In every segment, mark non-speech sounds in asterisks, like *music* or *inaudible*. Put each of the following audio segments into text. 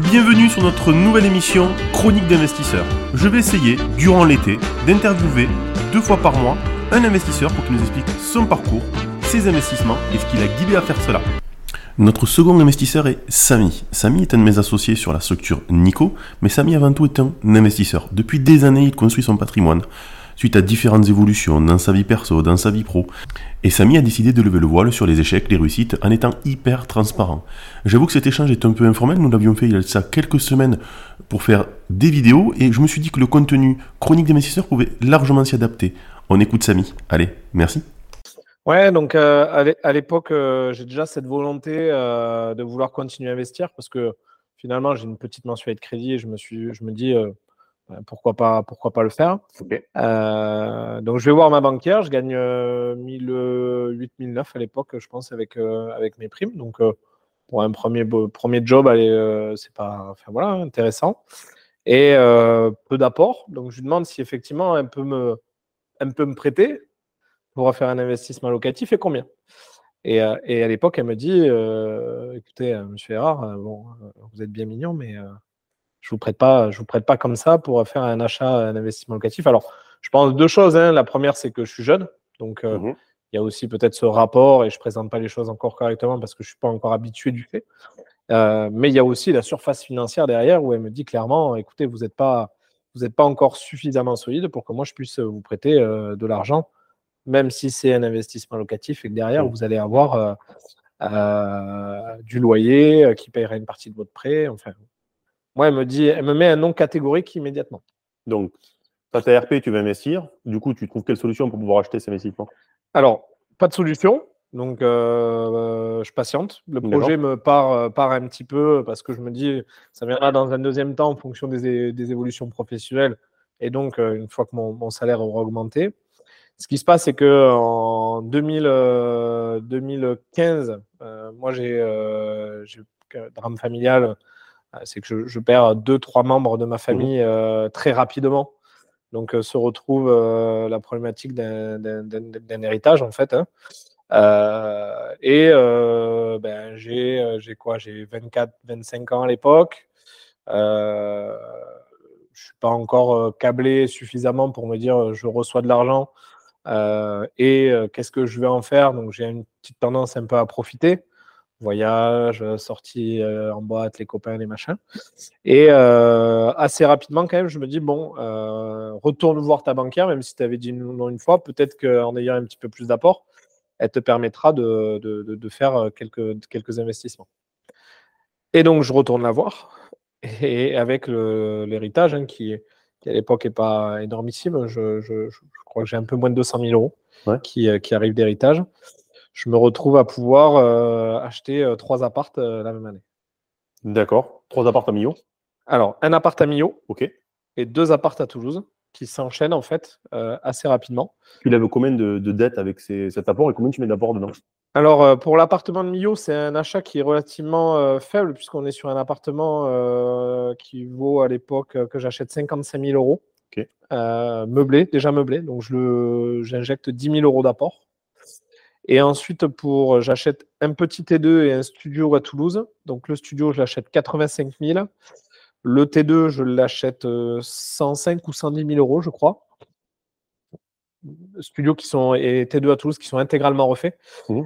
Bienvenue sur notre nouvelle émission Chronique d'investisseurs. Je vais essayer, durant l'été, d'interviewer deux fois par mois un investisseur pour qu'il nous explique son parcours, ses investissements et ce qui l'a guidé à faire cela. Notre second investisseur est Samy. Samy est un de mes associés sur la structure Nico, mais Samy avant tout est un investisseur. Depuis des années, il construit son patrimoine suite à différentes évolutions dans sa vie perso, dans sa vie pro. Et Samy a décidé de lever le voile sur les échecs, les réussites, en étant hyper transparent. J'avoue que cet échange est un peu informel, nous l'avions fait il y a quelques semaines pour faire des vidéos, et je me suis dit que le contenu chronique d'investisseurs pouvait largement s'y adapter. On écoute Samy. Allez, merci. Ouais, donc euh, à l'époque, euh, j'ai déjà cette volonté euh, de vouloir continuer à investir parce que finalement, j'ai une petite mensualité de crédit et je me, suis, je me dis pourquoi, pas, pourquoi pas le faire. donc je vais voir ma banquière, je gagne 1008, 1009 à l'époque, je pense, avec, avec mes primes. Donc pour un premier, premier job, c'est pas enfin, voilà, intéressant. Et peu d'apport. Donc je lui demande si effectivement elle peut me, elle peut me prêter pour faire un investissement locatif et combien et, euh, et, à l'époque, elle me dit euh, écoutez, euh, monsieur Erard, bon, vous êtes bien mignon, mais je vous prête pas, je vous prête pas comme ça pour faire un achat, un investissement locatif. Alors, je pense deux choses. Hein. La première, c'est que je suis jeune, donc mmh il y a aussi peut-être ce rapport et je présente pas les choses encore correctement parce que je suis pas encore habitué du fait. mais il y a aussi la surface financière derrière où elle me dit clairement écoutez, vous n'êtes pas, vous n'êtes pas encore suffisamment solide pour que moi je puisse vous prêter de l'argent même si c'est un investissement locatif et que derrière, vous allez avoir euh, euh, du loyer euh, qui paiera une partie de votre prêt. Enfin, moi, elle me, dit, elle me met un nom catégorique immédiatement. Donc, tu as ta RP, tu veux investir. Du coup, tu trouves quelle solution pour pouvoir acheter ces investissements? Alors, pas de solution. Donc, je patiente. Le projet me part, part, un petit peu parce que je me dis, ça viendra dans un deuxième temps en fonction des, des évolutions professionnelles. Et donc, une fois que mon, mon salaire aura augmenté. Ce qui se passe, c'est que en 2015, euh, euh, moi j'ai euh, drame familial, c'est que je, perds deux, trois membres de ma famille mmh très rapidement. Donc se retrouve la problématique d'un héritage en fait. Hein. et ben, j'ai quoi? J'ai 24, 25 ans à l'époque. je suis pas encore câblé suffisamment pour me dire je reçois de l'argent euh, et euh, qu'est-ce que je vais en faire? Donc j'ai une petite tendance un peu à profiter. Voyage, sortie euh, en boîte, les copains, les machins. Et assez rapidement, quand même, je me dis, bon, retourne voir ta banquière, même si tu avais dit non une fois, peut-être qu'en ayant un petit peu plus d'apport, elle te permettra de, de, de, faire quelques, quelques investissements. Et donc, je retourne la voir. *laughs* Et avec l'héritage, hein, qui, qui à l'époque n'est pas énormissime, je, je, crois que j'ai un peu moins de 200 000 euros qui, euh, qui arrivent d'héritage. Je me retrouve à pouvoir euh, acheter euh, trois appartes la même année. D'accord. Trois appartes à Millau? Alors, un appart à Millau ok. et deux appartes à Toulouse qui s'enchaînent en fait assez rapidement. Tu lèves combien de, de dettes avec cet apport et combien tu mets d'apport dedans? Alors, pour l'appartement de Millau, c'est un achat qui est relativement faible, puisqu'on est sur un appartement qui vaut à l'époque que j'achète 55 000 euros. Euh, meublé, déjà meublé. Donc je j'injecte 10 000 euros d'apport. Et ensuite, pour j'achète un petit T2 et un studio à Toulouse. Donc le studio, je l'achète 85 000. Le T2, je l'achète 105 euh, ou 110 000 euros, je crois. Studios qui sont et T2 à Toulouse qui sont intégralement refaits. Mmh.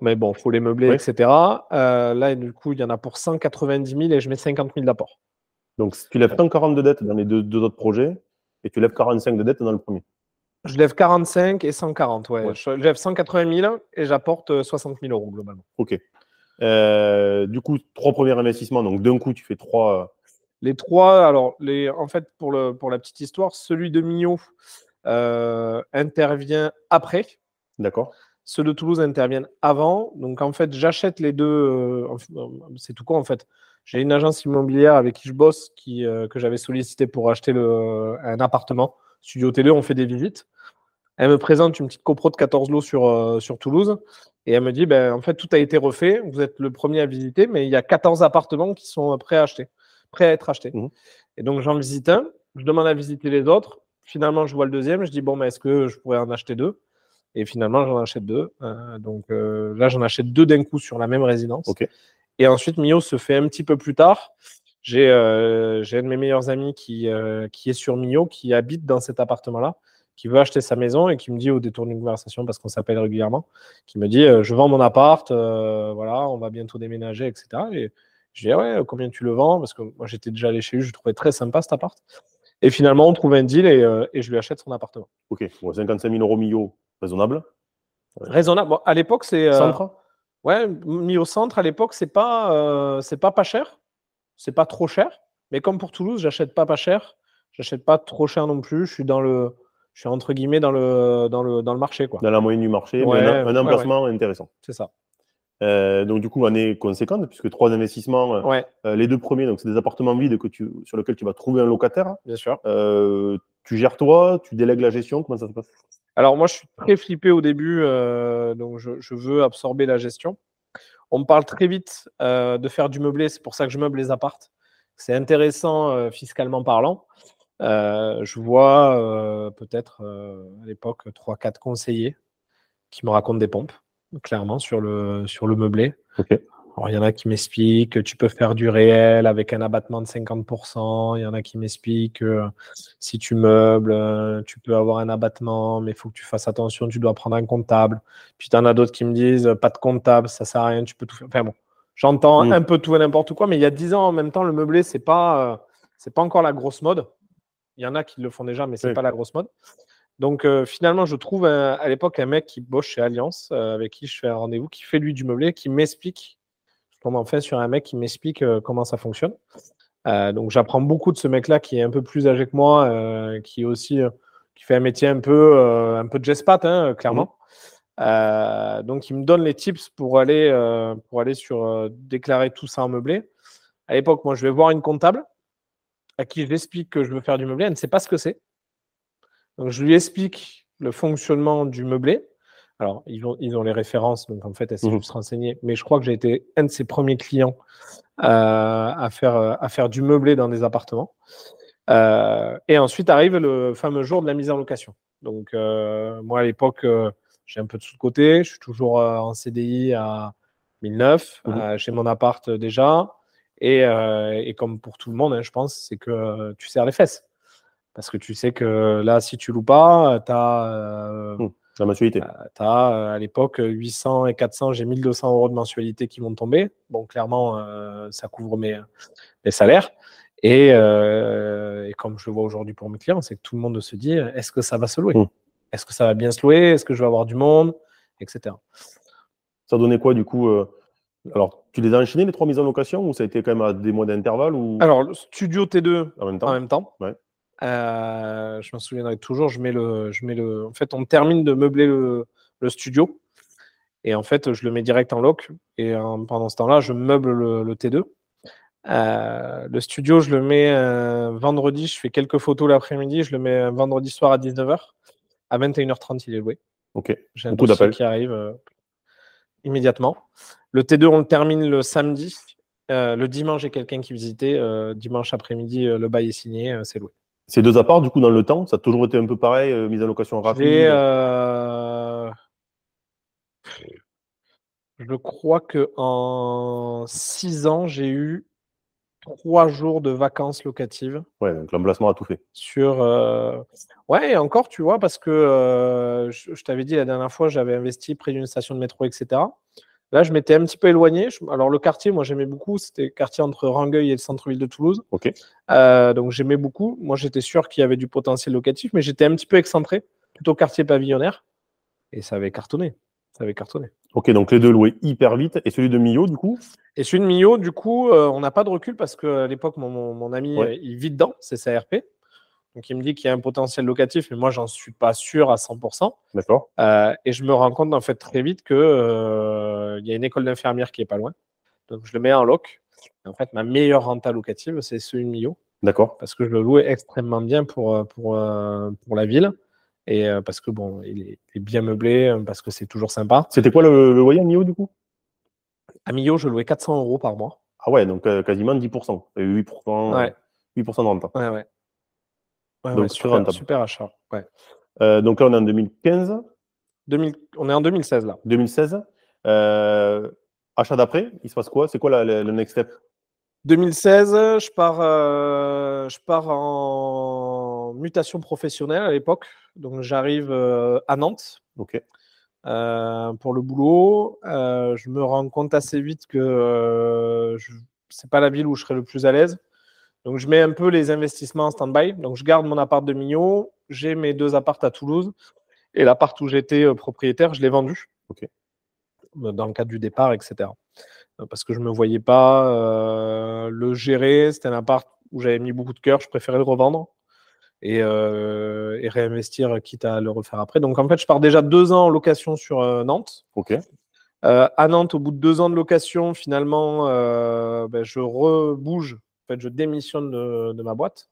mais bon, il faut les meubler, etc. Euh, là, du coup, il y en a pour 190 000 et je mets 50 000 d'apport. Donc, tu lèves 140 de dettes dans les deux, deux autres projets, et tu lèves 45 de dette dans le premier. Je lève 45 et 140, ouais. Je lève 180 000 et j'apporte 60 000 euros globalement. Ok. Euh, du coup, trois premiers investissements. Donc, d'un coup, tu fais trois. Euh, les trois, alors, les, en fait, pour, le, pour la petite histoire, celui de Millau euh, intervient après. D'accord. Ceux de Toulouse interviennent avant. Donc, en fait, j'achète les deux. c'est tout quoi, en fait j'ai une agence immobilière avec qui je bosse qui, euh, que j'avais sollicité pour acheter le, un appartement. Studio Télé, on fait des visites. Elle me présente une petite copro de 14 lots sur, euh, sur Toulouse et elle me dit ben, en fait, tout a été refait. Vous êtes le premier à visiter, mais il y a 14 appartements qui sont prêts à acheter, prêts à être achetés. Mmh. Et donc, j'en visite un. Je demande à visiter les autres. Finalement, je vois le deuxième. Je dis bon, mais est-ce que je pourrais en acheter deux? Et finalement, j'en achète deux. Euh, donc là, j'en achète deux d'un coup sur la même résidence. Et ensuite, Mio se fait un petit peu plus tard. j'ai un de mes meilleurs amis qui, qui est sur Mio, qui habite dans cet appartement-là, qui veut acheter sa maison et qui me dit au détour d'une conversation, parce qu'on s'appelle régulièrement, qui me dit Je vends mon appart, voilà, on va bientôt déménager, etc. Et je dis Ouais, combien tu le vends? Parce que moi, j'étais déjà allé chez lui, je trouvais très sympa cet appart. Et finalement, on trouve un deal et, et je lui achète son appartement. Ok, 55 000 euros Mio, raisonnable Raisonnable. Bon, à l'époque, c'est. Centre? Ouais, mis au centre à l'époque, c'est pas, euh, c'est pas pas cher, c'est pas trop cher. Mais comme pour Toulouse, j'achète pas pas cher, j'achète pas trop cher non plus. Je suis dans le, je suis entre guillemets dans le, dans le, dans le marché quoi. Dans la moyenne du marché, un, emplacement intéressant. C'est ça. Euh, donc du coup, année conséquente, puisque trois investissements, euh, les deux premiers, donc c'est des appartements vides que tu, sur lesquels tu vas trouver un locataire. Bien sûr. tu gères toi, tu délègues la gestion, comment ça se passe? Alors moi, je suis très flippé au début, euh, donc je, veux absorber la gestion. On me parle très vite euh, de faire du meublé, c'est pour ça que je meuble les appartes. C'est intéressant euh, fiscalement parlant. Je vois peut-être à l'époque 3-4 conseillers qui me racontent des pompes, clairement, sur le, sur le meublé. Il y en a qui m'expliquent que tu peux faire du réel avec un abattement de 50%. Il y en a qui m'expliquent que si tu meubles, euh, tu peux avoir un abattement, mais il faut que tu fasses attention, tu dois prendre un comptable. Puis tu en as d'autres qui me disent pas de comptable, ça sert à rien, tu peux tout faire. Enfin bon, j'entends mm. un peu tout et n'importe quoi, mais il y a 10 ans en même temps, le meublé, c'est pas, euh, c'est pas encore la grosse mode. Il y en a qui le font déjà, mais c'est n'est pas la grosse mode. Donc euh, finalement, je trouve à l'époque un mec qui bosse chez Alliance, avec qui je fais un rendez-vous, qui fait lui du meublé, qui m'explique comment on fait sur un mec qui m'explique euh, comment ça fonctionne. Euh, donc j'apprends beaucoup de ce mec-là qui est un peu plus âgé que moi, euh, qui aussi qui fait un métier un peu un peu de gespat, hein, clairement. Mmh. donc il me donne les tips pour aller pour aller sur déclarer tout ça en meublé. À l'époque, moi, je vais voir une comptable à qui j'explique que je veux faire du meublé. Elle ne sait pas ce que c'est. Donc je lui explique le fonctionnement du meublé. Alors, ils ont, ils ont les références, donc en fait, elles s'est mmh. juste renseignée. Mais je crois que j'ai été un de ses premiers clients euh, à, faire, euh, à faire du meublé dans des appartements. Euh, et ensuite arrive le fameux jour de la mise en location. Donc, moi, à l'époque, j'ai un peu de sous de côté. Je suis toujours en CDI à 1009. Mmh. j'ai mon appart déjà. Et, et, comme pour tout le monde, hein, je pense, c'est que tu serres les fesses. Parce que tu sais que là, si tu loues pas, tu as. Mmh. La mensualité. Euh, tu as euh, à l'époque 800 et 400, j'ai 1200 euros de mensualité qui vont tomber. Bon, clairement, euh, ça couvre mes, salaires. Et, comme je le vois aujourd'hui pour mes clients, c'est que tout le monde se dit est-ce que ça va se louer? Mmh. Est-ce que ça va bien se louer? Est-ce que je vais avoir du monde? Etc. Ça donnait quoi du coup Alors, tu les as enchaînés les trois mises en location ou ça a été quand même à des mois d'intervalle ou... Alors, le studio T2 en même temps. En même temps. Ouais. Euh, je m'en souviendrai toujours. Je mets le, je mets le. En fait, on termine de meubler le, studio et en fait, je le mets direct en lock. Et pendant ce temps-là, je meuble le, T2. Euh, le studio, je le mets vendredi. Je fais quelques photos l'après-midi. Je le mets vendredi soir à 19h. À 21h30, il est loué. Ok. J'ai un qui arrive euh, immédiatement. Le T2, on le termine le samedi. le dimanche, j'ai quelqu'un qui visitait. dimanche après-midi, le bail est signé. c'est loué. Ces deux apparts, du coup, dans le temps, ça a toujours été un peu pareil, euh, mise en location rapide? Euh... Je crois que en six ans, j'ai eu trois jours de vacances locatives. Ouais, donc l'emplacement a tout fait. Sur, euh... ouais, encore, tu vois, parce que euh, je t'avais dit la dernière fois, j'avais investi près d'une station de métro, etc. Là, je m'étais un petit peu éloigné. Alors, le quartier, moi, j'aimais beaucoup. C'était le quartier entre Rangueil et le centre-ville de Toulouse. Ok. Euh, donc, j'aimais beaucoup. Moi, j'étais sûr qu'il y avait du potentiel locatif, mais j'étais un petit peu excentré, plutôt quartier pavillonnaire. Et ça avait cartonné. Ça avait cartonné. Ok, donc les deux loués hyper vite. Et celui de Millau, du coup? Et celui de Millau, du coup, euh, on n'a pas de recul parce qu'à l'époque, mon, ami, il vit dedans, c'est sa RP. Donc, il me dit qu'il y a un potentiel locatif, mais moi, j'en suis pas sûr à 100%. D'accord. Euh, et je me rends compte, en fait, très vite qu'il euh, y a une école d'infirmière qui est pas loin. Donc, je le mets en loc. en fait, ma meilleure renta locative, c'est celui de Millau. D'accord. Parce que je le louais extrêmement bien pour, euh, pour, pour la ville. Et parce que, bon, il est, bien meublé, parce que c'est toujours sympa. C'était quoi le, loyer à Millau, du coup? À Millau, je louais 400 euros par mois. Ah ouais, donc quasiment 10%. Et 8%, ouais. 8% de renta. Ouais, ouais donc, super, super, achat. Euh, donc là, on est en 2015. 2000, on est en 2016 là. 2016. Euh, achat d'après, il se passe quoi? C'est quoi le next step? 2016, je pars, euh, je pars en mutation professionnelle à l'époque. Donc j'arrive euh, à Nantes Ok. Euh, pour le boulot. Euh, je me rends compte assez vite que euh, je- c'est pas la ville où je serai le plus à l'aise. Donc je mets un peu les investissements en stand-by. Donc je garde mon appart de Millau, j'ai mes deux apparts à Toulouse et l'appart où j'étais euh, propriétaire, je l'ai vendu. Ok. Euh, Dans le cadre du départ, etc. Euh, Parce que je me voyais pas euh, le gérer. C'était un appart où j'avais mis beaucoup de cœur. Je préférais le revendre et, euh, et réinvestir, quitte à le refaire après. Donc en fait, je pars déjà deux ans en location sur euh, Nantes. Ok. Euh, à Nantes, au bout de deux ans de location, finalement, ben, je rebouge. En fait, je démissionne de, de ma boîte.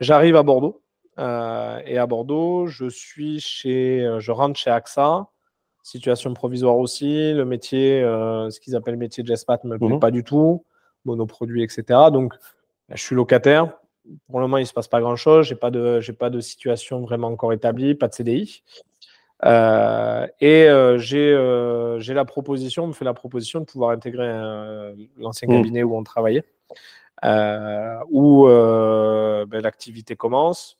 J'arrive à Bordeaux. Et à Bordeaux, je suis chez, je rentre chez AXA. Situation provisoire aussi. Le métier, ce qu'ils appellent le métier de Jespat, ne me plaît Mhm. pas du tout. Monoproduit, etc. Donc, ben, je suis locataire. Pour le moment, il ne se passe pas grand-chose. Je n'ai pas, de- pas de situation vraiment encore établie, pas de CDI. Euh, et euh, j'ai euh, j'ai la proposition, on me fait la proposition de pouvoir intégrer l'ancien Mm. cabinet où on travaillait, où ben, l'activité commence.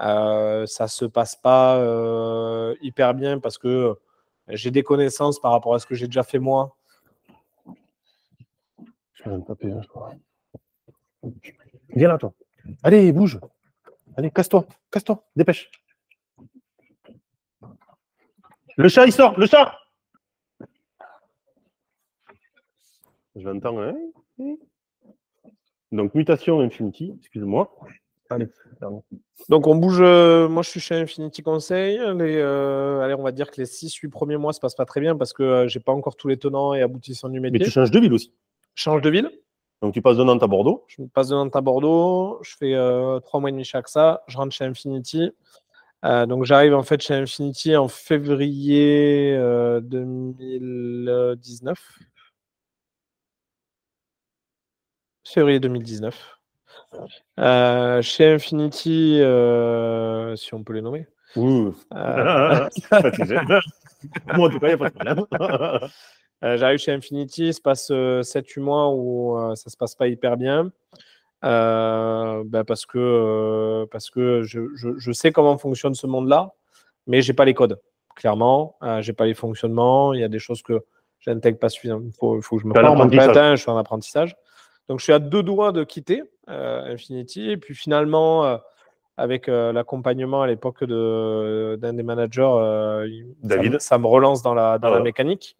Euh, ça se passe pas hyper bien parce que j'ai des connaissances par rapport à ce que j'ai déjà fait moi. Je vais me taper, hein, je crois. Viens là, toi. Allez, bouge. Allez, casse-toi. Casse-toi. Dépêche. Le chat, il sort. Le chat Je l'entends, hein Donc, mutation Infinity, excuse-moi. Allez, pardon. Donc on bouge, euh, moi je suis chez Infinity Conseil. Les, euh, allez, on va dire que les 6-8 premiers mois se passent pas très bien parce que euh, j'ai pas encore tous les tenants et aboutissants du Mais métier. tu changes de ville aussi. Change de ville. Donc, tu passes de Nantes à Bordeaux. Je passe de Nantes à Bordeaux, je fais euh, trois mois et demi chez AXA, je rentre chez Infinity. Euh, donc j'arrive en fait chez Infinity en février euh, 2019. Février 2019. Euh, chez Infinity, euh, si on peut les nommer. Ouh. Euh. *laughs* Moi, en tout cas, il n'y a pas de problème. *laughs* Euh, J'arrive chez Infinity, il se passe 7-8 mois où euh, ça se passe pas hyper bien. Euh, ben parce que, euh, parce que je, je- je sais comment fonctionne ce monde-là, mais j'ai pas les codes. Clairement, euh, j'ai pas les fonctionnements. Il y a des choses que j'intègre pas suffisamment. Il faut, que je me forme. hein, je suis en apprentissage. Donc je suis à deux doigts de quitter euh, Infinity. Et puis finalement, euh, avec euh, l'accompagnement à l'époque de- d'un des managers, euh, ça David. me- ça, me relance dans la, dans Ah la mécanique.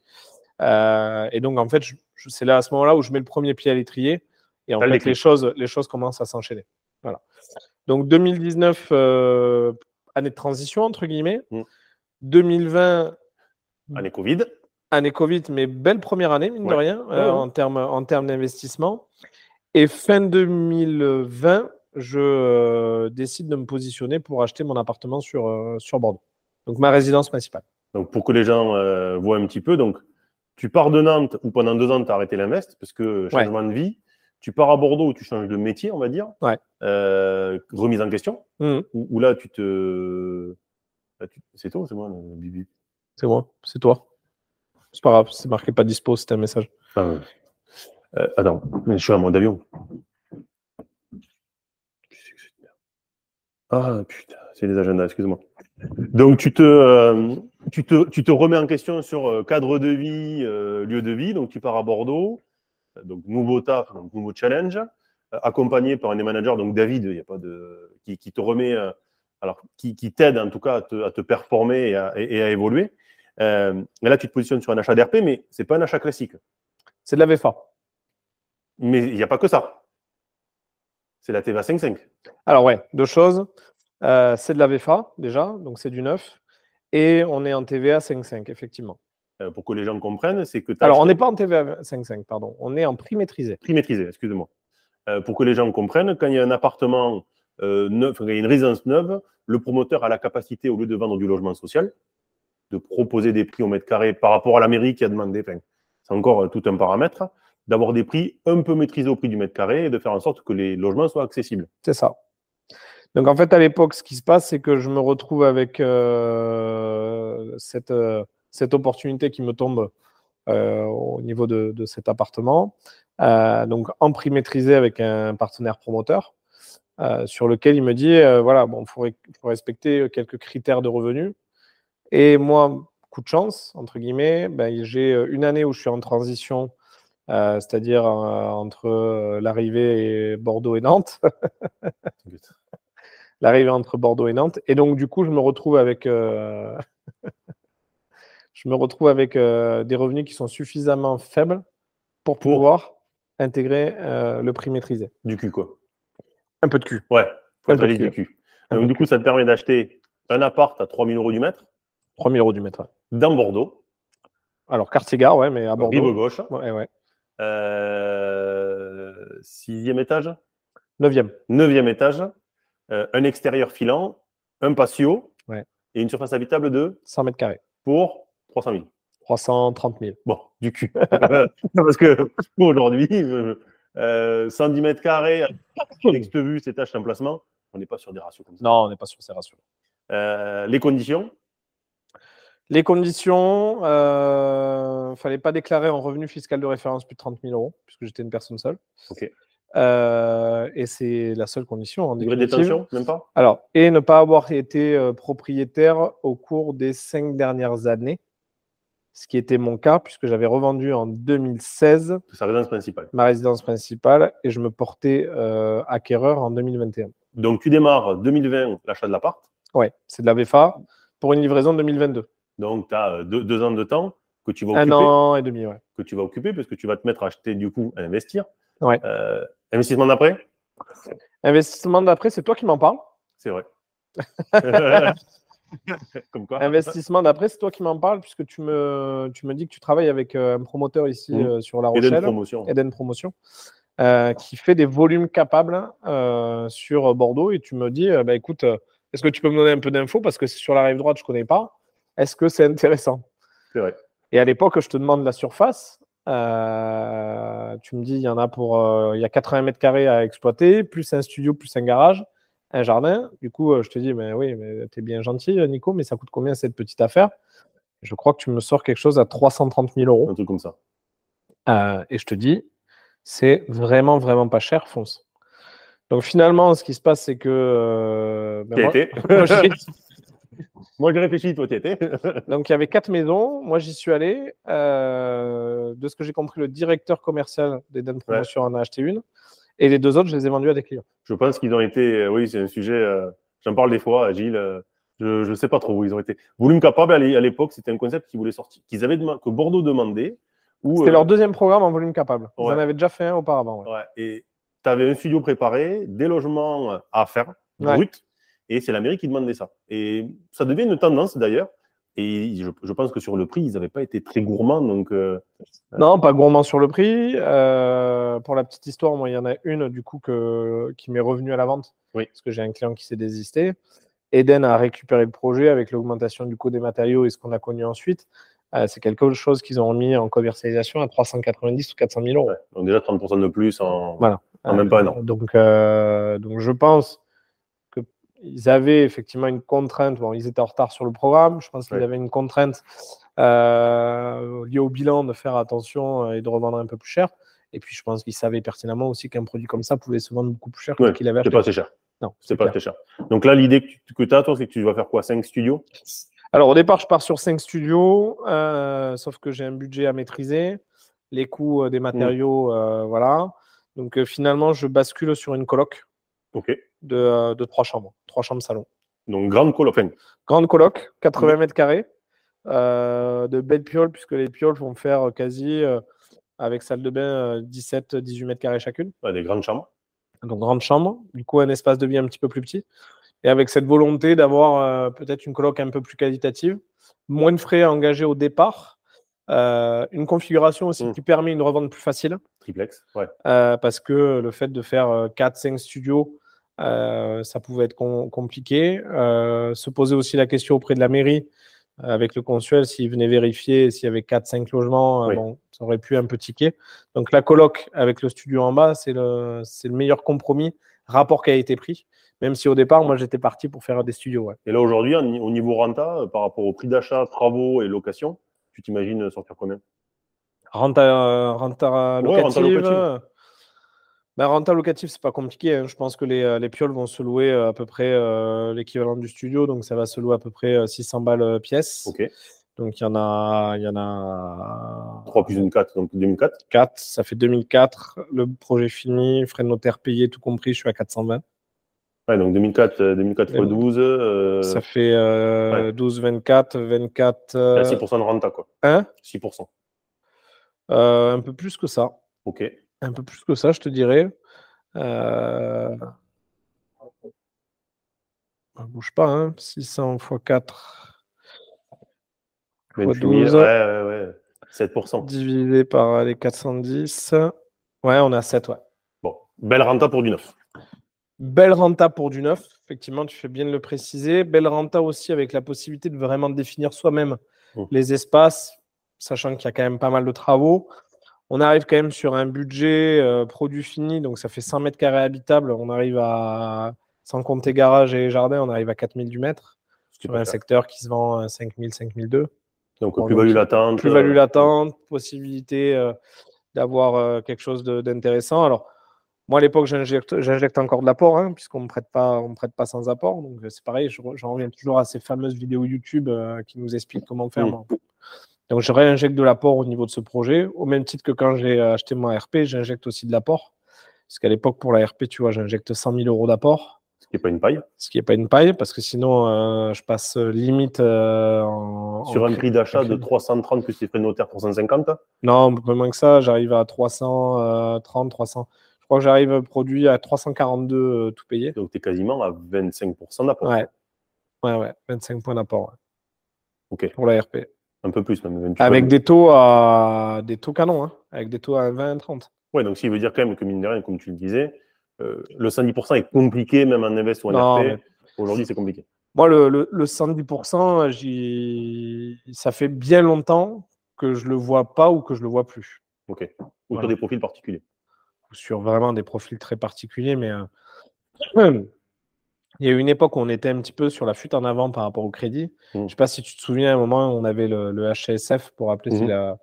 Euh, et donc, en fait, c'est là à ce moment-là où je mets le premier pied à l'étrier. Et en fait, les choses, les choses commencent à s'enchaîner. Voilà. Donc, 2019, euh, année de transition, entre guillemets. Mm. 2020, Année Covid. année Covid, mais belle première année, mine de rien, Ouais, euh, ouais. en termes en termes d'investissement. Et fin 2020, je décide de me positionner pour acheter mon appartement sur, sur Bordeaux. Donc, ma résidence principale. Donc, pour que les gens voient un petit peu, donc, tu pars de Nantes où pendant deux ans, tu as arrêté l'invest parce que changement de vie. Tu pars à Bordeaux où tu changes de métier, on va dire. Ouais. Euh, remise en question. Mhm. Où, où là, tu te. tu- C'est toi ou c'est moi, le Bibi? C'est moi, c'est toi. C'est pas grave, c'est marqué pas dispo, c'était un message. Ah, ouais. Euh, Attends, je suis en mode avion. Ah putain, c'est les agendas, excuse-moi. Donc tu te, euh, tu, te, tu te remets en question sur euh, cadre de vie, euh, lieu de vie. Donc tu pars à Bordeaux, Euh, donc nouveau taf, donc nouveau challenge, accompagné par un des managers, donc David, il y a pas de, qui, qui te remet, euh, alors qui, qui t'aide en tout cas à te, à te performer et à, et- et à évoluer. Euh, et là, tu te positionnes sur un achat d'RP, mais c'est pas un achat classique. C'est de la VFA. Mais il n'y a pas que ça. C'est la TVA 5.5. Alors ouais, deux choses. C'est de la VFA déjà, donc c'est du neuf. Et on est en TVA 5.5, effectivement. Euh, pour que les gens comprennent, c'est que tu Alors on n'est pas en TVA 5.5, pardon. On est en prix maîtrisé. prix maîtrisé, excusez-moi. Euh, pour que les gens comprennent, quand il y a un appartement euh, neuf, quand il y a une résidence neuve, le promoteur a la capacité, au lieu de vendre du logement social, de proposer des prix au mètre carré par rapport à la mairie qui a demandé, enfin, c'est encore tout un paramètre, d'avoir des prix un peu maîtrisés au prix du mètre carré et de faire en sorte que les logements soient accessibles. C'est ça. Donc en fait, à l'époque, ce qui se passe, c'est que je me retrouve avec euh, cette, euh, cette opportunité qui me tombe au niveau de, cet appartement. donc en prix maîtrisé avec un partenaire promoteur. sur lequel il me dit voilà, bon, il faut, respecter quelques critères de revenus. Et moi, coup de chance, entre guillemets, ben, j'ai une année où je suis en transition euh, c'est-à-dire euh, entre euh, l'arrivée et Bordeaux et Nantes. L'arrivée entre Bordeaux et Nantes. Et donc, du coup, je me retrouve avec, *laughs* je me retrouve avec des revenus qui sont suffisamment faibles pour pouvoir intégrer le prix maîtrisé. Du cul, quoi. Un peu de cul. Ouais, faut être du cul. Donc, du coup, ça te permet d'acheter un appart à 3000 euros du mètre. 3000 euros du mètre, Dans Bordeaux. Alors, quartier-gare, ouais, mais à Bordeaux. Rive gauche. Ouais, ouais. Euh, sixième étage Neuvième. Neuvième étage. Euh, un extérieur filant, un patio et une surface habitable de 100 mètres carrés. Pour 300 000. 330 000. Bon, du cul. *laughs* Parce que aujourd'hui, 110 euh, mètres carrés, *laughs* texte vue, étage, emplacement, on n'est pas sur des ratios comme ça. Non, on n'est pas sur ces ratios. les conditions? Les conditions, il euh, ne fallait pas déclarer en revenu fiscal de référence plus de 30 000 euros, puisque j'étais une personne seule. Ok. Euh, et c'est la seule condition. En Degré de détention, même pas? Alors, et ne pas avoir été euh, propriétaire au cours des cinq dernières années, ce qui était mon cas, puisque j'avais revendu en 2016 Sa résidence principale. ma résidence principale et je me portais acquéreur en 2021. Donc, tu démarres 2020 l'achat de l'appart? Oui, c'est de la VFA pour une livraison 2022. Donc, tu as euh, deux, ans de temps que tu vas occuper. Un an et demi, ouais. Que tu vas occuper parce que tu vas te mettre à acheter, du coup, à investir. Ouais. Euh, investissement d'après? Investissement d'après, c'est toi qui m'en parles. C'est vrai. *laughs* Comme quoi Investissement d'après, c'est toi qui m'en parles puisque tu me, tu me dis que tu travailles avec euh, un promoteur ici mmh. sur La Rochelle. Eden Promotion. Eden Promotion. qui fait des volumes capables sur Bordeaux et tu me dis, bah, écoute, est-ce que tu peux me donner un peu d'infos? Parce que sur la rive droite, je ne connais pas. Est-ce que c'est intéressant? C'est vrai. Et à l'époque, je te demande la surface. Euh, tu me dis, il y en a pour, euh, il y a 80 mètres carrés à exploiter, plus un studio, plus un garage, un jardin. Du coup, euh, je te dis, mais oui, mais es bien gentil, Nico, mais ça coûte combien cette petite affaire? Je crois que tu me sors quelque chose à 330 000 euros. Un truc comme ça. et je te dis, c'est vraiment, vraiment pas cher, fonce. Donc finalement, ce qui se passe, c'est que. Ben Moi, *laughs* j'ai réfléchi, toi, tu étais. *laughs* Donc, il y avait quatre maisons. Moi, j'y suis allé. Euh, de ce que j'ai compris, le directeur commercial d'Eden Promotion en a acheté une. Et les deux autres, je les ai vendus à des clients. Je pense qu'ils ont été. Euh, oui, c'est un sujet. Euh, j'en parle des fois, Gilles. je ne sais pas trop où ils ont été. Volume capable, à l'époque, c'était un concept qu'ils voulaient sortir, qu'ils avaient que Bordeaux demandait. C'était leur deuxième programme en volume capable. Ils en avaient déjà fait un auparavant. Ouais. Et tu avais un studio préparé, des logements à faire, brut. Et c'est la mairie qui demandait ça. Et ça devient une tendance d'ailleurs. Et je, pense que sur le prix, ils n'avaient pas été très gourmands. Donc, euh, non, pas gourmands sur le prix. Euh, pour la petite histoire, moi, il y en a une du coup que, qui m'est revenue à la vente. Oui. Parce que j'ai un client qui s'est désisté. Eden a récupéré le projet avec l'augmentation du coût des matériaux et ce qu'on a connu ensuite. Euh, c'est quelque chose qu'ils ont mis en commercialisation à 390 ou 400 000 euros. donc déjà 30% de plus en, voilà. en même pas un an. Donc, donc je pense ils avaient effectivement une contrainte. Bon, ils étaient en retard sur le programme. Je pense qu'ils avaient une contrainte euh, liée au bilan de faire attention euh, et de revendre un peu plus cher. Et puis, je pense qu'ils savaient pertinemment aussi qu'un produit comme ça pouvait se vendre beaucoup plus cher que qu'il avait acheté. Pas assez cher. Non, c'est pas assez cher. Donc là, l'idée que tu as, toi, c'est que tu vas faire quoi 5 studios? Alors, au départ, je pars sur 5 studios, euh, sauf que j'ai un budget à maîtriser, les coûts des matériaux, voilà. Donc, finalement, je bascule sur une coloc. OK. De, de trois chambres trois chambres salon. Donc grande coloc. grande coloc, 80 mètres carrés, euh, de belles pioles, puisque les pioles vont faire quasi, euh, avec salle de bain, 17-18 euh, mètres carrés chacune. des grandes chambres. Donc grande chambre, du coup un espace de vie un petit peu plus petit. Et avec cette volonté d'avoir peut-être une coloc un peu plus qualitative, moins de frais à engager au départ, une configuration aussi mmh. qui permet une revente plus facile. Triplex, ouais. parce que le fait de faire 4-5 studios euh, ça pouvait être compliqué. Euh, se poser aussi la question auprès de la mairie, euh, avec le consuel, s'il venait vérifier s'il y avait 4-5 logements, bon, ça aurait pu un peu tiquer. Donc la coloc avec le studio en bas, c'est le, le meilleur compromis, rapport qui a été pris. Même si au départ, moi, j'étais parti pour faire des studios. Et là, aujourd'hui, au niveau renta, par rapport au prix d'achat, travaux et location, tu t'imagines sortir combien? Renta, renta locative. Ben, renta locative, c'est pas compliqué. Hein. Je pense que les, les, pioles vont se louer à peu près l'équivalent du studio. Donc, ça va se louer à peu près 600 balles pièce. Ok. Donc, il y en a. Il y en a 3 plus une 4, donc 2004. 4, ça fait 2004. Le projet fini, frais de notaire payés, tout compris, je suis à 420. Ouais, donc 2004, 2004 x 12. Ça fait euh, 12, 24, 24. Euh... 6% de renta, quoi. Hein? 6%. Euh, un peu plus que ça. Ok. Un peu plus que ça, je te dirais. Euh... On bouge pas, hein. 600 x 4. 12, ouais, ouais, ouais. 7%. Divisé par les 410. Ouais, on a 7, ouais. Bon, belle renta pour du neuf. Belle renta pour du neuf, effectivement, tu fais bien de le préciser. Belle renta aussi avec la possibilité de vraiment définir soi-même mmh. les espaces, sachant qu'il y a quand même pas mal de travaux. On arrive quand même sur un budget euh, produit fini, donc ça fait 100 mètres carrés habitables. On arrive à, sans compter garage et jardin, on arrive à 4000 du mètre. Sur un secteur qui se vend à 5000, 5002. Donc, plus-value latente. Plus-value euh, latente, possibilité euh, d'avoir euh, quelque chose d'intéressant. Alors, moi, à l'époque, j'injecte encore de l'apport, hein, puisqu'on ne me prête pas, prête pas sans apport. Donc, c'est pareil, j'en reviens toujours à ces fameuses vidéos YouTube qui nous expliquent comment faire. Donc, je réinjecte de l'apport au niveau de ce projet. Au même titre que quand j'ai acheté mon RP, j'injecte aussi de l'apport. Parce qu'à l'époque, pour la RP, tu vois, j'injecte 100 000 euros d'apport. Ce qui n'est pas une paille. Ce qui n'est pas une paille, parce que sinon, euh, je passe limite euh, en, Sur un prix d'achat de 330 plus les frais notaires 350 Non, peu moins que ça. J'arrive à 330, 300. Euh, je crois que j'arrive produit à 342 tout payé. Donc, tu es quasiment à 25% d'apport. Ouais. Ouais, ouais, 25 points d'apport. OK. Pour la RP. Un peu plus, même. Avec des taux à des taux canons, hein. avec des taux à 20, 30. Ouais, donc, qui veut dire quand même que, mine de rien, comme tu le disais, euh, le 110% est compliqué, même en invest ou en RP. Aujourd'hui, c'est compliqué. Moi, le, le, le 110%, ça fait bien longtemps que je ne le vois pas ou que je ne le vois plus. Ok. Ou sur des profils particuliers. Ou sur vraiment des profils très particuliers, mais euh, *clears throat* il y a eu une époque où on était un petit peu sur la fuite en avant par rapport au crédit. Mmh. Je ne sais pas si tu te souviens, à un moment, on avait le, le HSF pour appeler c'est mmh. la,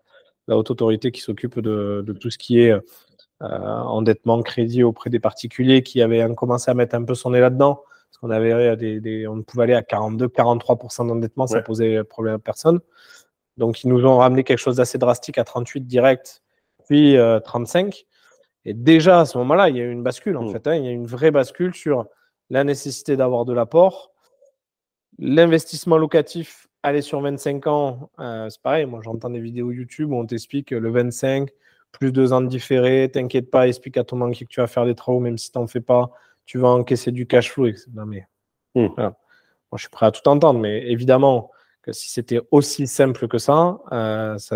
la, haute autorité qui s'occupe de, de, tout ce qui est euh, endettement, crédit auprès des particuliers qui avaient commencé à mettre un peu son nez là-dedans. Parce qu'on avait des, on pouvait aller à 42, 43% d'endettement, ça posait problème à personne. Donc, ils nous ont ramené quelque chose d'assez drastique à 38 direct, puis 35. Euh, Et déjà, à ce moment-là, il y a eu une bascule, en mmh. fait. Hein. il y a une vraie bascule sur la nécessité d'avoir de l'apport. L'investissement locatif, aller sur 25 ans, euh, c'est pareil. Moi, j'entends des vidéos YouTube où on t'explique le 25, plus deux ans de différé, t'inquiète pas, explique à ton banquier que tu vas faire des travaux, même si tu n'en fais pas, tu vas encaisser du cash flow. Non, mais, hmm. Moi, je suis prêt à tout entendre, mais évidemment que si c'était aussi simple que ça, euh, ça...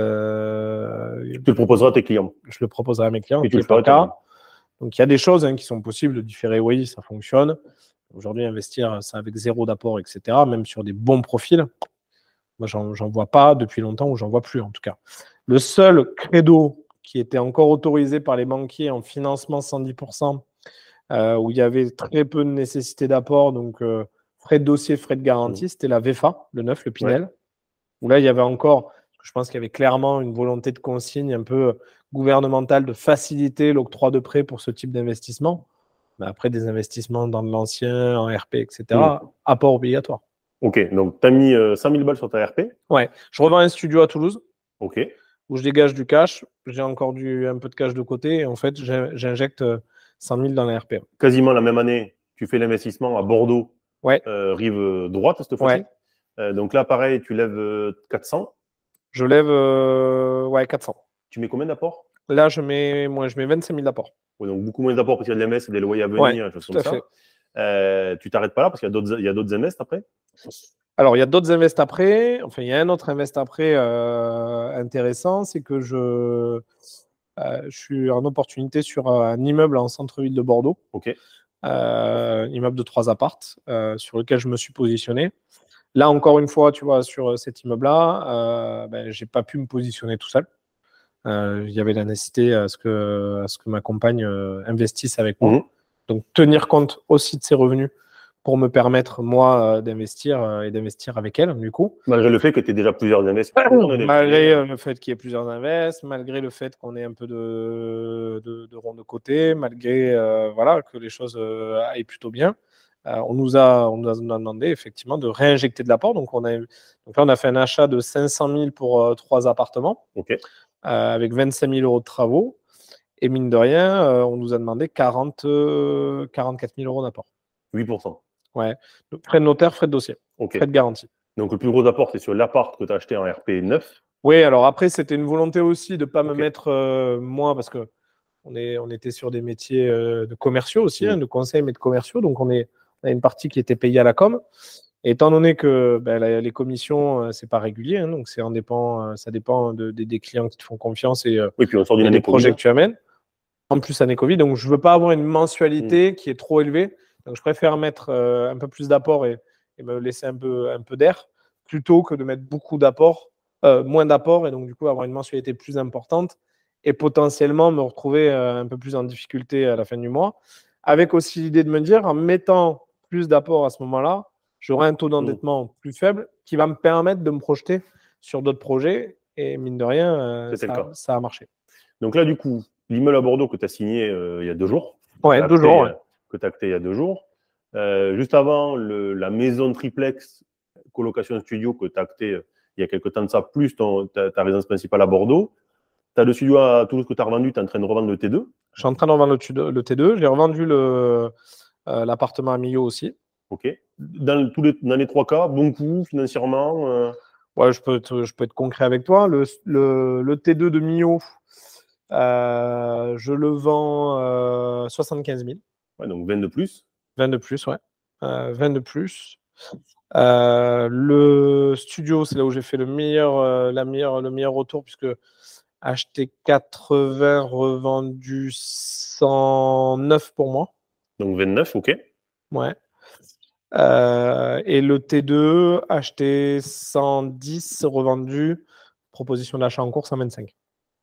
tu le proposeras à tes clients. Je le proposerai à mes clients. Et tu le feras. Donc, il y a des choses hein, qui sont possibles de différer. Oui, ça fonctionne. Aujourd'hui, investir ça avec zéro d'apport, etc., même sur des bons profils, moi, j'en vois pas depuis longtemps ou j'en vois plus en tout cas. Le seul credo qui était encore autorisé par les banquiers en financement 110%, euh, où il y avait très peu de nécessité d'apport, donc euh, frais de dossier, frais de garantie, mmh. c'était la VFA, le 9, le Pinel, où là, il y avait encore, je pense qu'il y avait clairement une volonté de consigne un peu gouvernementale de faciliter l'octroi de prêts pour ce type d'investissement. Mais après, des investissements dans de l'ancien, en RP, etc., mmh. apport obligatoire. Ok, donc tu as mis 100 euh, 000 balles sur ta RP Ouais, je revends un studio à Toulouse. Ok où je dégage du cash, j'ai encore du, un peu de cash de côté, et en fait, j'injecte 100 000 dans la RP. Quasiment la même année, tu fais l'investissement à Bordeaux, ouais. Euh, rive droite cette fois-ci. Euh, donc là, pareil, tu lèves 400. Euh, je lève ouais, 400. Tu mets combien d'apport Là, je mets, moi, je mets 25 000 d'apport. donc beaucoup moins d'apport parce qu'il y a de l'MS, des loyers à venir, choses comme ça. tu t'arrêtes pas là parce qu'il y a d'autres MS après? Alors, il y a d'autres invests après. Enfin, il y a un autre invest après euh, intéressant, c'est que je, euh, je suis en opportunité sur un immeuble en centre-ville de Bordeaux. Ok. Euh, immeuble de trois appartes sur lequel je me suis positionné. Là, encore une fois, tu vois, sur cet immeuble-là, ben, je n'ai pas pu me positionner tout seul. il y avait la nécessité à ce que, à ce que ma compagne investisse avec moi. Mmh. Donc, tenir compte aussi de ses revenus pour me permettre, moi, d'investir et d'investir avec elle, du coup. Malgré le fait que tu aies déjà plusieurs investissements. malgré le fait qu'il y ait plusieurs invests, malgré le fait qu'on ait un peu de, de, de rond de côté, malgré voilà, que les choses aillent plutôt bien. On, nous a, on nous a demandé effectivement de réinjecter de l'apport. Donc, on a, donc là, on a fait un achat de 500 000 pour trois appartements, avec 25 000 euros de travaux. Et mine de rien, euh, on nous a demandé 40, 44 000 euros d'apport. 8%. Ouais. Frais de notaire, frais de dossier, frais de garantie. Donc le plus gros apport, c'est sur l'appart que tu as acheté en RP 9. Oui, alors après, c'était une volonté aussi de ne pas me mettre euh, moi, parce que on, est, on était sur des métiers euh, de commerciaux aussi, hein, de conseils, mais de commerciaux. Donc on, est, on a une partie qui était payée à la com. Et étant donné que ben, les commissions, c'est pas régulier, hein, donc c'est dépend, ça dépend des clients qui te font confiance et, oui, puis on sort des projets que tu amènes en plus année Covid. Donc, je ne veux pas avoir une mensualité mm. qui est trop élevée. Donc, je préfère mettre euh, un peu plus d'apport et, me laisser un peu, un peu d'air plutôt que de mettre beaucoup d'apport, euh, moins d'apport et donc, du coup, avoir une mensualité plus importante et potentiellement me retrouver euh, un peu plus en difficulté à la fin du mois. Avec aussi l'idée de me dire, en mettant plus d'apport à ce moment-là, j'aurai un taux mm. d'endettement plus faible qui va me permettre de me projeter sur d'autres projets. Et mine de rien, ça, ça, a marché. Donc là, du coup, l'immeuble à Bordeaux que tu as signé euh, il y a deux jours. Ouais, deux jours. Que tu as acté il y a deux jours. Euh, juste avant, la maison triplex colocation studio que tu as acté euh, il y a quelques temps de ça, plus ta, résidence principale à Bordeaux. Tu as le studio à Toulouse que tu as revendu, tu es en train de revendre le T2 Je suis en train de revendre le, T2. J'ai revendu l'appartement à Millau aussi. Ok. Dans, tous les, dans les trois cas, bon coup financièrement Ouais, je peux, être, je peux être concret avec toi. Le, le T2 de Millau, euh, je le vends 75 000. Ouais, donc 20 de plus. 20 de plus, ouais. 20 euh, de plus. Euh, le studio, c'est là où j'ai fait le meilleur, la meilleure, le meilleur retour, puisque acheté 80, revendu 109 pour moi. Donc 29, ok. Ouais. et le T2, acheté 110, revendu, proposition d'achat en cours 125.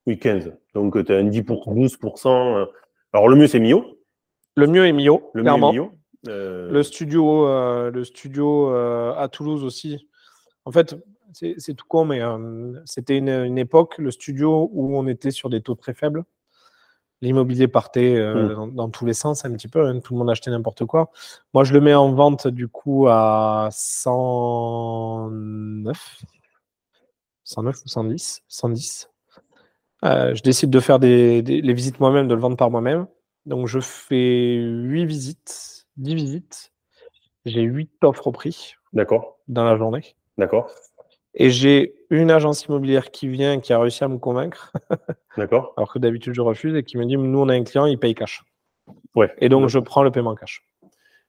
Oui, 15. Donc, tu as un 10 pour 12%. Alors, le mieux, c'est Mio. Le mieux est Mio, le clairement. Mieux euh, Le studio, euh, le studio euh, à Toulouse aussi. En fait, c'est tout con, mais c'était une, époque, le studio, où on était sur des taux très faibles. L'immobilier partait hmm. dans, tous les sens un petit peu. Hein. tout le monde achetait n'importe quoi. Moi, je le mets en vente du coup à 109. 109 ou 110 110. Euh, je décide de faire des, les visites moi-même, de le vendre par moi-même. Donc, je fais 8 visites, 10 visites. J'ai 8 offres au prix. D'accord. Dans la journée. D'accord. Et j'ai une agence immobilière qui vient, qui a réussi à me convaincre. *laughs* D'accord. Alors que d'habitude, je refuse et qui me dit Nous, on a un client, il paye cash. Ouais. Et donc, je prends le paiement cash.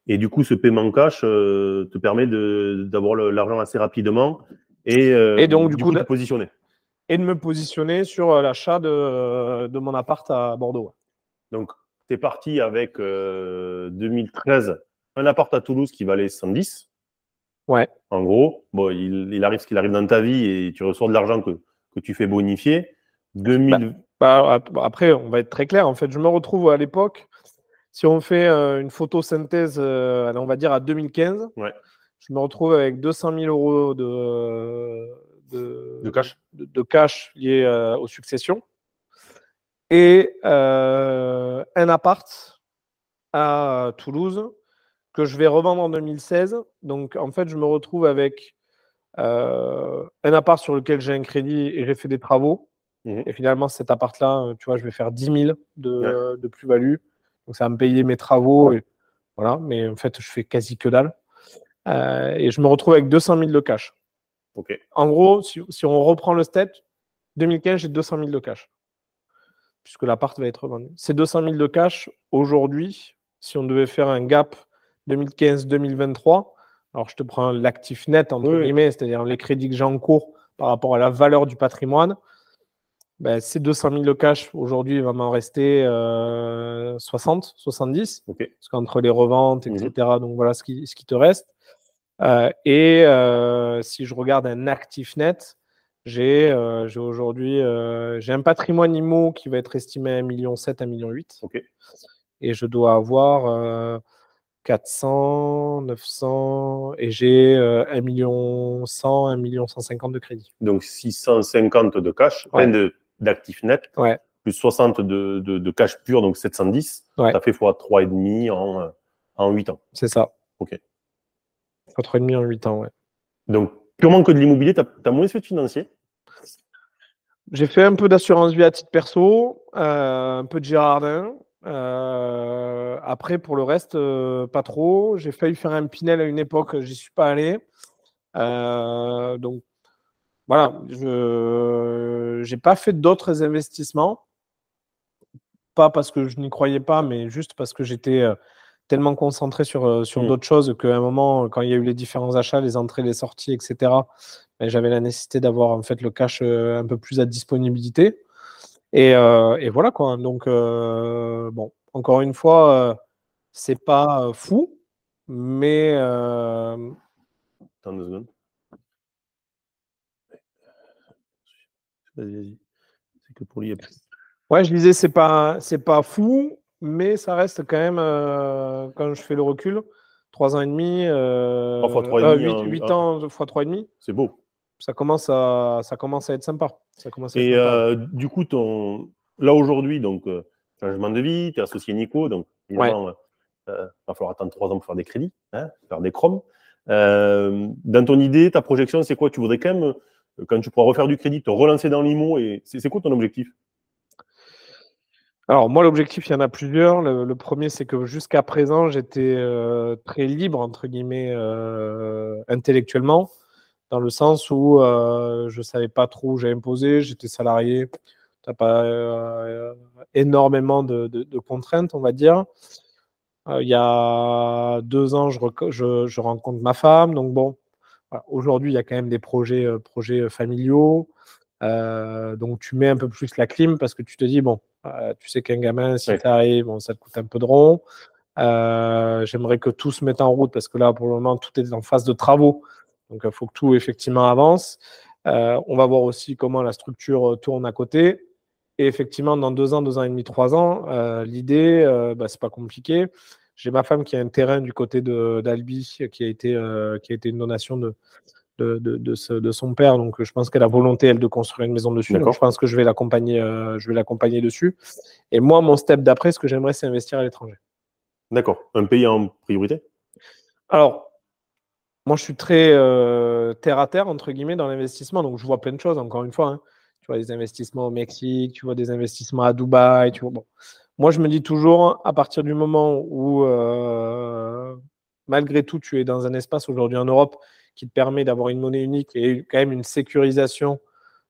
Et du coup, ce paiement cash euh, te permet d'avoir l'argent assez rapidement et, euh, et donc, du, coup, de positionner et de me positionner sur euh, l'achat de, de, mon appart à Bordeaux. Donc, tu es parti avec 2013 euh, un appart à Toulouse qui valait 110. Ouais. En gros, bon, il, arrive ce qu'il arrive dans ta vie et tu reçois de l'argent que, que, tu fais bonifier. 2000... Bah, bah, après, on va être très clair. En fait, je me retrouve à l'époque, si on fait une photosynthèse, on va dire à 2015, ouais. je me retrouve avec 200 000 euros de, de, cash, de, cash lié euh, aux successions et euh, un appart à Toulouse que je vais revendre en 2016. Donc en fait, je me retrouve avec euh, un appart sur lequel j'ai un crédit et j'ai fait des travaux. Mmh et finalement, cet appart-là, tu vois, je vais faire 10 000 de, de plus-value. Donc ça va me payer mes travaux. Et, voilà, mais en fait, je fais quasi que dalle. et je me retrouve avec 200 000 de cash. En gros, si, on reprend le step, 2015, j'ai 200 000 de cash. Puisque l'appart va être vendu. Ces 200 000 de cash, aujourd'hui, si on devait faire un gap 2015-2023, alors je te prends l'actif net, entre guillemets, c'est-à-dire les crédits que j'ai en cours par rapport à la valeur du patrimoine, ben, ces 200 000 de cash, aujourd'hui, il va m'en rester 60, euh, 70. Parce qu'entre les reventes, etc., mhm. donc voilà ce qui, ce qui te reste. Euh, et euh, si je regarde un actif net, j'ai aujourd'hui j'ai un patrimoine IMO qui va être estimé à 1,7 million, 1,8 million. Okay. Et je dois avoir 400, 900 et j'ai 1 million 100, 1 million 150 de crédit. Donc 650 de cash, d'actifs nets, plus 60 de, de, cash pur, donc 710. Ça fait fois 3,5 en, en 8 ans. C'est ça. OK. Fois 3,5 en 8 ans, ouais. Donc purement que de l'immobilier, tu as, moins fait de financier? J'ai fait un peu d'assurance vie à titre perso, euh, un peu de Girardin, euh, après, pour le reste, euh, pas trop. J'ai failli faire un Pinel à une époque, j'y suis pas allé. Euh, donc, voilà, je n'ai pas fait d'autres investissements. Pas parce que je n'y croyais pas, mais juste parce que j'étais tellement concentré sur, sur mmh. d'autres choses qu'à un moment, quand il y a eu les différents achats, les entrées, les sorties, etc., ben, j'avais la nécessité d'avoir en fait le cash un peu plus à disponibilité. Et, euh, et, voilà quoi. Donc, euh, bon, encore une fois, euh, c'est pas fou, mais. Attends deux secondes. Vas-y, vas-y. C'est que pour lui. Ouais, je disais, c'est pas, c'est pas fou, mais ça reste quand même, quand je fais le recul, 3 ans et demi, 3 fois 3 et demi 8, 8 ans fois 3 et demi. C'est beau ça commence à, ça commence à être sympa. Ça commence et euh, du coup, ton, là aujourd'hui, donc euh, changement de vie, tu es associé Nico, donc évidemment, il euh, va falloir attendre trois ans pour faire des crédits, hein, faire des chromes. dans ton idée, ta projection, c'est quoi? Tu voudrais quand même, quand tu pourras refaire du crédit, te relancer dans l'IMO et c'est quoi ton objectif? Alors moi, l'objectif, il y en a plusieurs. Le, premier, c'est que jusqu'à présent, j'étais très libre, entre guillemets, intellectuellement dans le sens où euh, je ne savais pas trop où j'allais me j'étais salarié, tu n'as pas euh, énormément de, contraintes, on va dire. Euh, il y a deux ans, je, je, rencontre ma femme, donc bon, aujourd'hui, il y a quand même des projets, projets familiaux. donc tu mets un peu plus la clim parce que tu te dis, bon, tu sais qu'un gamin, si ça arrive, bon, ça te coûte un peu de rond. J'aimerais que tout se mette en route parce que là, pour le moment, tout est en phase de travaux. Donc, il faut que tout effectivement avance. Euh, on va voir aussi comment la structure euh, tourne à côté. Et effectivement, dans deux ans, deux ans et demi, trois ans, euh, l'idée, euh, bah, c'est pas compliqué. J'ai ma femme qui a un terrain du côté d'Albi qui a été qui a été une donation de de, de, de, son père. Donc, je pense qu'elle a volonté elle de construire une maison dessus. Donc, je pense que je vais l'accompagner je vais l'accompagner dessus. Et moi, mon step d'après, ce que j'aimerais, c'est investir à l'étranger. D'accord. Un pays en priorité? Alors, moi, je suis très euh, terre à terre, entre guillemets, dans l'investissement. Donc, je vois plein de choses, encore une fois. Hein. Tu vois des investissements au Mexique, tu vois des investissements à Dubaï. Tu vois, bon. Moi, je me dis toujours, à partir du moment où, euh, malgré tout, tu es dans un espace aujourd'hui en Europe qui te permet d'avoir une monnaie unique et quand même une sécurisation.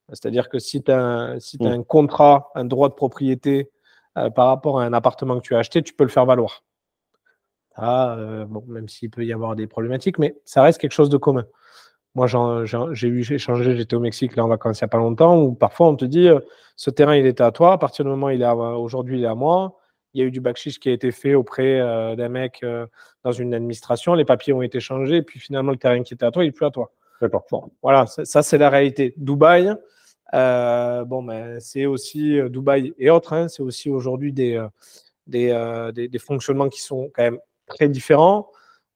C'est-à-dire que si tu as, si mmh. un contrat, un droit de propriété euh, par rapport à un appartement que tu as acheté, tu peux le faire valoir. Euh, bon, même s'il peut y avoir des problématiques, mais ça reste quelque chose de commun. Moi, j'ai eu échangé, j'étais au Mexique là en vacances il n'y a pas longtemps, où parfois on te dit euh, ce terrain il était à toi, à partir du moment il est aujourd'hui il est à moi. Il y a eu du backchiche qui a été fait auprès euh, d'un mec dans une administration, les papiers ont été changés, et puis finalement le terrain qui était à toi, il n'est plus à toi. D'accord. voilà, ça, c'est la réalité. Dubaï, bon, ben, c'est aussi Dubaï et autres, hein, c'est aussi aujourd'hui des, des, des, fonctionnements qui sont quand même très différent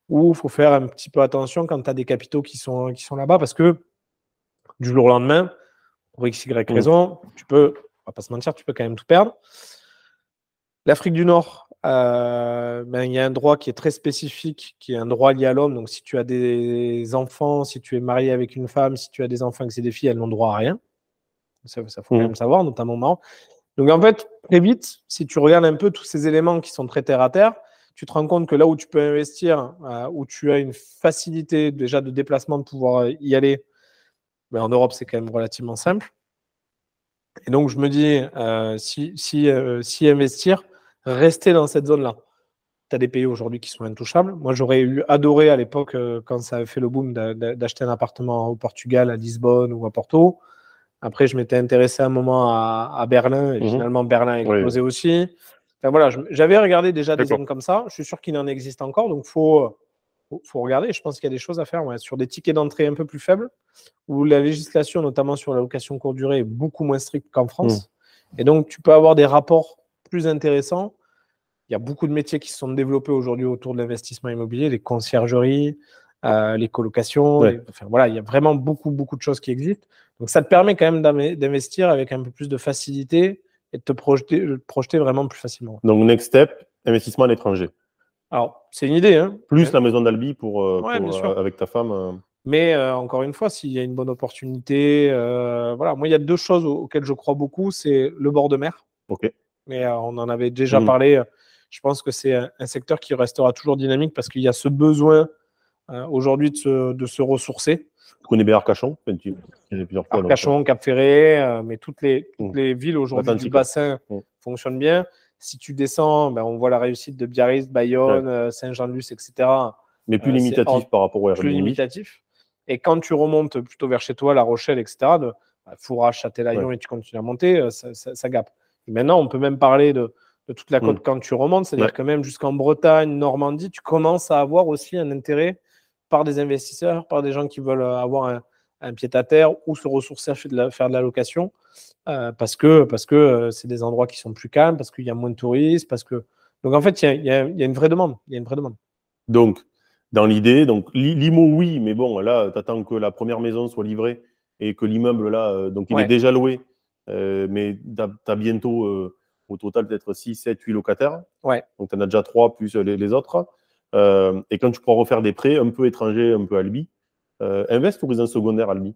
où il faut faire un petit peu attention quand tu as des capitaux qui sont, qui sont là-bas parce que du jour au lendemain, pour x, y mmh. raison, tu peux, on va pas se mentir, tu peux quand même tout perdre. L'Afrique du Nord, euh, ben, il y a un droit qui est très spécifique, qui est un droit lié à l'homme. Donc, si tu as des enfants, si tu es marié avec une femme, si tu as des enfants que c'est des filles, elles n'ont droit à rien. Ça, ça faut quand mmh. même savoir, notamment moi. Donc, en fait, très vite, si tu regardes un peu tous ces éléments qui sont très terre à terre, tu te rends compte que là où tu peux investir, euh, où tu as une facilité déjà de déplacement de pouvoir y aller, mais ben, en Europe, c'est quand même relativement simple. Et donc, je me dis, euh, si, si, euh, si, investir, rester dans cette zone-là. Tu as des pays aujourd'hui qui sont intouchables. Moi, j'aurais eu adoré à l'époque, quand ça avait fait le boom, d'acheter un appartement au Portugal, à Lisbonne ou à Porto. Après, je m'étais intéressé un moment à, Berlin et mmh finalement, Berlin a explosé aussi voilà, j'avais regardé déjà des zones comme ça. Je suis sûr qu'il en existe encore, donc il faut, faut, regarder. Je pense qu'il y a des choses à faire sur des tickets d'entrée un peu plus faibles, où la législation, notamment sur la location courte durée, est beaucoup moins stricte qu'en France. Mmh. Et donc, tu peux avoir des rapports plus intéressants. Il il y a beaucoup de métiers qui se sont développés aujourd'hui autour de l'investissement immobilier, les conciergeries, euh, les colocations. enfin, voilà, il y a vraiment beaucoup, beaucoup de choses qui existent. Donc, ça te permet quand même d'investir avec un peu plus de facilité et de te projeter, projeter vraiment plus facilement. Donc, next step, investissement à l'étranger. Alors, c'est une idée. Hein. Plus la maison d'Albi pour, euh, euh, avec ta femme. Mais encore une fois, s'il y a une bonne opportunité, voilà. Moi, il y a deux choses auxquelles je crois beaucoup. C'est le bord de mer. Ok. Mais on en avait déjà mmh. parlé. Je pense que c'est un, secteur qui restera toujours dynamique parce qu'il y a ce besoin aujourd'hui de se ressourcer. Tu connais bien Arcachon Arcachon, Cap Ferré, mais toutes les, toutes les villes aujourd'hui du bassin mmh. fonctionnent bien. Si tu descends, ben, on voit la réussite de Biarritz, Bayonne, Saint-Jean-de-Luz, etc. Mais plus limitatif par rapport au Airbnb. Plus limitatif. Et quand tu remontes plutôt vers chez toi, La Rochelle, etc., de bah, Fourage, Châtelaillon, et tu continues à monter, euh, ça, ça, gape. maintenant, on peut même parler de, toute la côte mm. quand tu remontes, c'est-à-dire que même jusqu'en Bretagne, Normandie, tu commences à avoir aussi un intérêt par des investisseurs, par des gens qui veulent euh, avoir un, pied-à-terre ou se ressourcer à faire de la, location, euh, parce que parce que c'est des endroits qui sont plus calmes, parce qu'il y a moins de touristes, parce que donc en fait il y, a, une vraie demande, il y a une vraie demande. Donc dans l'idée. Donc, l'IMO, oui, mais bon, là, tu attends que la première maison soit livrée et que l'immeuble, là, euh, donc il est déjà loué, euh, mais tu as, bientôt, euh, au total, peut-être 6, 7, 8 locataires. Ouais. Donc, tu en as déjà 3 plus les, autres. Et quand tu pourras refaire des prêts un peu étrangers, un peu Albi, invest ou résidence secondaire Albi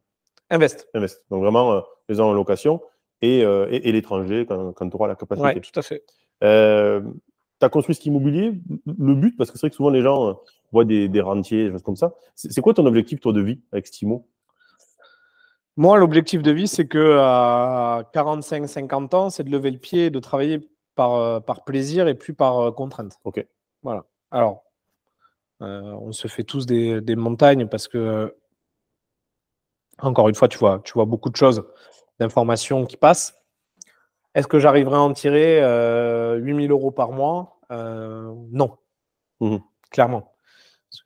Invest. Invest. Donc, vraiment, les en location et, et, l'étranger quand, quand tu auras la capacité. Oui, tout à fait. tu as construit cet immobilier. Le but, parce que c'est vrai que souvent les gens voit des, des rentiers, des choses comme ça. C'est quoi ton objectif, toi, de vie avec Stimo? Moi, l'objectif de vie, c'est que à 45-50 ans, c'est de lever le pied et de travailler par, euh, par plaisir et plus par euh, contrainte. Ok. Voilà. Alors, euh, on se fait tous des, des, montagnes parce que, encore une fois, tu vois, tu vois beaucoup de choses, d'informations qui passent. Est-ce que j'arriverai à en tirer 8000 euros par mois? Non. Mmh clairement.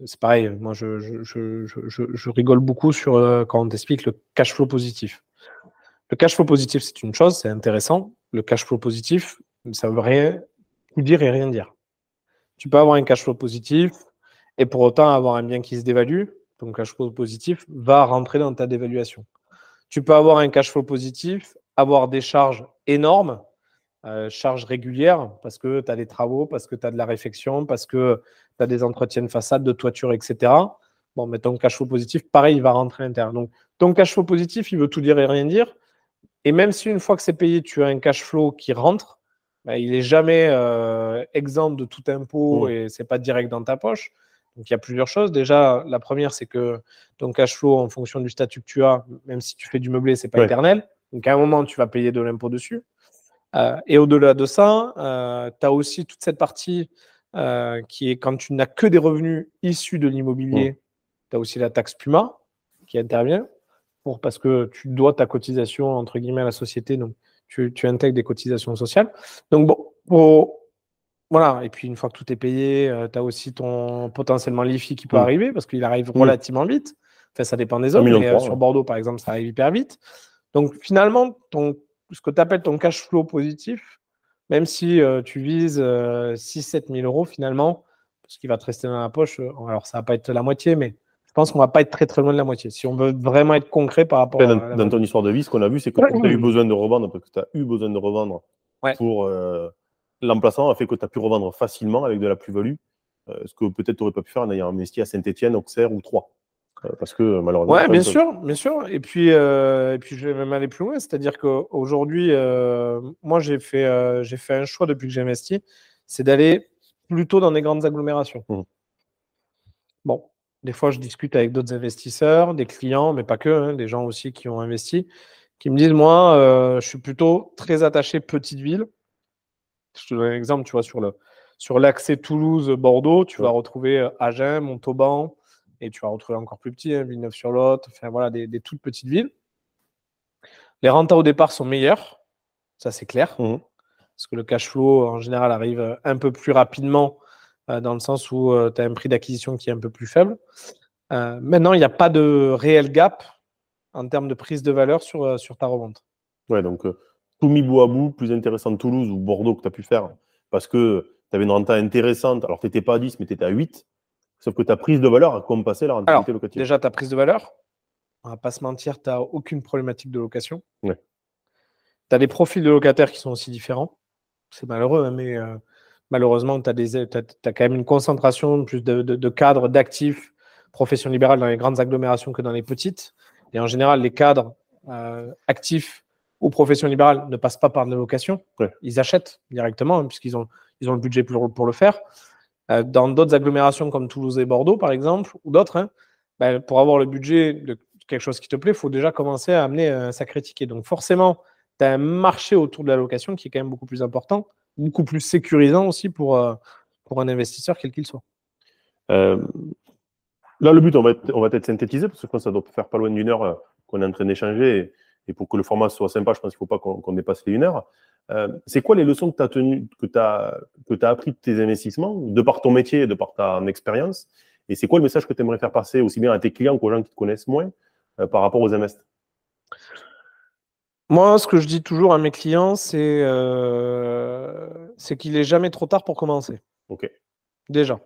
C'est pareil, moi je, je, rigole beaucoup sur euh, quand on t'explique le cash flow positif. Le cash flow positif, c'est une chose, c'est intéressant. Le cash flow positif, ça veut rien dire et rien dire. Tu peux avoir un cash flow positif et pour autant avoir un bien qui se dévalue. Ton cash flow positif va rentrer dans ta dévaluation. Tu peux avoir un cash flow positif, avoir des charges énormes euh, charges régulières parce que tu as des travaux, parce que tu as de la réfection, parce que tu as des entretiens de façade, de toiture, etc. Bon, mais ton cash flow positif, pareil, il va rentrer à l'intérieur. Donc, ton cash flow positif, il veut tout dire et rien dire. Et même si une fois que c'est payé, tu as un cash flow qui rentre, ben, il n'est jamais euh, exempt de tout impôt et c'est pas direct dans ta poche. Donc, il y a plusieurs choses. Déjà, la première, c'est que ton cash flow, en fonction du statut que tu as, même si tu fais du meublé, c'est pas éternel. Donc, à un moment, tu vas payer de l'impôt dessus. Euh, et au-delà de ça, euh, tu as aussi toute cette partie euh, qui est quand tu n'as que des revenus issus de l'immobilier, tu as aussi la taxe Puma qui intervient pour, parce que tu dois ta cotisation entre guillemets à la société, donc tu, tu intègres des cotisations sociales. Donc bon, voilà, et puis une fois que tout est payé, tu as aussi ton potentiellement l'IFI qui peut arriver parce qu'il arrive relativement vite. Enfin, ça dépend des hommes, mais sur Bordeaux, par exemple, ça arrive hyper vite. Donc finalement, ton ce que tu appelles ton cash flow positif, même si euh, tu vises 6-7 000 euros finalement, ce qui va te rester dans la poche, euh, alors ça va pas être la moitié, mais je pense qu'on va pas être très très loin de la moitié. Si on veut vraiment être concret par rapport dans, à. Dans ton histoire de vie, ce qu'on a vu, c'est que tu as eu besoin de revendre, parce que tu as eu besoin de revendre pour euh, l'emplacement, a fait que tu as pu revendre facilement avec de la plus-value, ce que peut-être tu n'aurais pas pu faire en ayant investi à Saint-Etienne, Auxerre ou Troyes. Euh, parce que malheureusement. Ouais, bien sûr, bien sûr. Et puis, euh, et puis je vais même aller plus loin, c'est-à-dire qu'aujourd'hui, euh, moi, j'ai fait, j'ai fait un choix depuis que j'ai investi, c'est d'aller plutôt dans des grandes agglomérations. Mmh. Bon, des fois, je discute avec d'autres investisseurs, des clients, mais pas que, hein, des gens aussi qui ont investi, qui me disent, moi, je suis plutôt très attaché petite ville. Je te donne un exemple, tu vois, sur le sur l'accès Toulouse-Bordeaux, tu vas retrouver Agen, Montauban, et tu vas retrouver encore plus petit, hein, Villeneuve-sur-Lot, enfin voilà, des, toutes petites villes. Les rentas au départ sont meilleurs, ça c'est clair, mmh. parce que le cash flow en général arrive euh, un peu plus rapidement euh, dans le sens où euh, tu as un prix d'acquisition qui est un peu plus faible. maintenant, il n'y a pas de réel gap en termes de prise de valeur sur, sur ta revente. Ouais, donc tout mis bout à bout, plus intéressant de Toulouse ou Bordeaux que tu as pu faire, parce que tu avais une renta intéressante. Alors, tu n'étais pas à 10, mais tu étais à 8. Sauf que ta prise de valeur a compensé la rentabilité locative. Déjà, ta prise de valeur, on va pas se mentir, tu n'as aucune problématique de location. Tu as des profils de locataires qui sont aussi différents. C'est malheureux, hein, mais euh, malheureusement, tu as, quand même une concentration plus de, cadres, d'actifs, profession libérale dans les grandes agglomérations que dans les petites. Et en général, les cadres euh, actifs ou profession libérale ne passent pas par de la location. Ils achètent directement, hein, puisqu'ils ont, ils ont le budget pour, pour le faire. Euh, dans d'autres agglomérations comme Toulouse et Bordeaux, par exemple, ou d'autres, hein, ben, pour avoir le budget de quelque chose qui te plaît, il faut déjà commencer à amener un sacré ticket. Donc forcément, tu as un marché autour de la location qui est quand même beaucoup plus important, beaucoup plus sécurisant aussi pour, euh, pour un investisseur, quel qu'il soit. Euh, là, le but, on va, on va peut-être synthétiser, parce que je pense que ça doit faire pas loin d'une heure qu'on est en train d'échanger. Et, pour que le format soit sympa, je pense qu'il ne faut pas qu'on dépasse les une heure. c'est quoi les leçons que tu as, tenu, que as, que as appris de tes investissements, de par ton métier et de par ta expérience? Et c'est quoi le message que tu aimerais faire passer aussi bien à tes clients qu'aux gens qui te connaissent moins euh, par rapport aux MS Moi, ce que je dis toujours à mes clients, c'est euh, qu'il n'est jamais trop tard pour commencer. Ok. Déjà.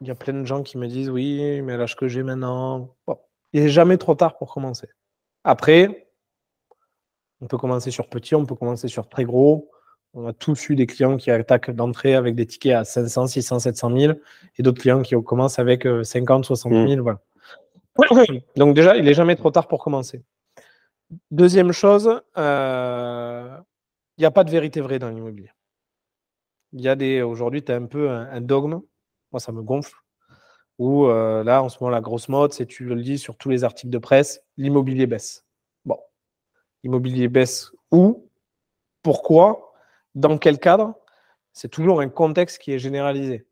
il y a plein de gens qui me disent oui, mais l'âge que j'ai maintenant, il n'est jamais trop tard pour commencer. Après, on peut commencer sur petit, on peut commencer sur très gros. On a tous eu des clients qui attaquent d'entrée avec des tickets à 500, 600, 700 000 et d'autres clients qui commencent avec 50, 60 000. Voilà. *coughs* Donc déjà, il n'est jamais trop tard pour commencer. Deuxième chose, euh, il n'y a pas de vérité vraie dans l'immobilier. Il y a des. Aujourd'hui, tu as un peu un, dogme. Moi, ça me gonfle. Où euh, là, en ce moment, la grosse mode, c'est tu le dis sur tous les articles de presse, l'immobilier baisse. Bon, l'immobilier baisse où? Pourquoi? Dans quel cadre? C'est toujours un contexte qui est généralisé.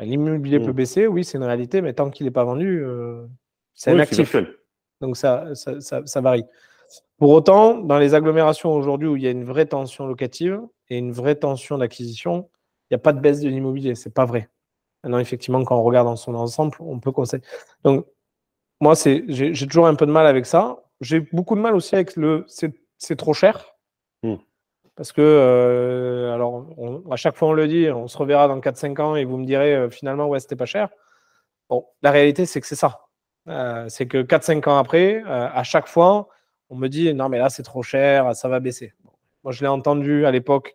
L'immobilier peut mmh. baisser, oui, c'est une réalité, mais tant qu'il n'est pas vendu, euh, c'est un actif. Donc ça, ça, varie. Pour autant, dans les agglomérations aujourd'hui où il y a une vraie tension locative et une vraie tension d'acquisition, il n'y a pas de baisse de l'immobilier. C'est pas vrai. Maintenant, effectivement, quand on regarde dans son ensemble, on peut conseiller. Donc, moi, j'ai toujours un peu de mal avec ça. J'ai beaucoup de mal aussi avec le c'est trop cher. Mmh. Parce que, euh, alors, à chaque fois on le dit, on se reverra dans 4-5 ans et vous me direz euh, finalement, ouais, c'était pas cher. Bon, la réalité, c'est que c'est ça. Euh, c'est que 4-5 ans après, à chaque fois, on me dit, non, mais là, c'est trop cher, ça va baisser. moi, je l'ai entendu à l'époque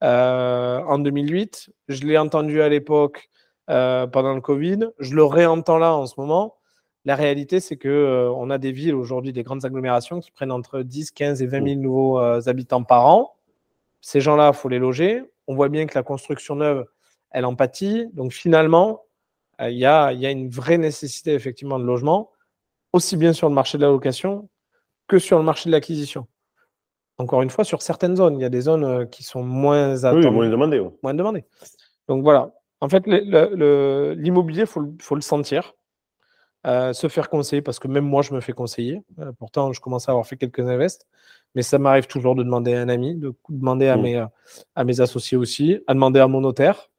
en 2008, je l'ai entendu à l'époque pendant le Covid, je le réentends là en ce moment. La réalité, c'est que on a des villes aujourd'hui, des grandes agglomérations qui prennent entre 10, 15 et 20 000 nouveaux habitants par an. Ces gens-là, il faut les loger. On voit bien que la construction neuve, elle en pâtit. Donc finalement, euh, il y, a, une vraie nécessité effectivement de logement, aussi bien sur le marché de la location que sur le marché de l'acquisition. Encore une fois, sur certaines zones, il y a des zones euh, qui sont moins moins demandées. Moins demandées. Donc voilà. En fait, l'immobilier, il faut, le sentir. Euh, se faire conseiller, parce que même moi, je me fais conseiller. pourtant, je commence à avoir fait quelques invests. Mais ça m'arrive toujours de demander à un ami, de demander à, mmh. mes, à mes associés aussi, à demander à mon notaire.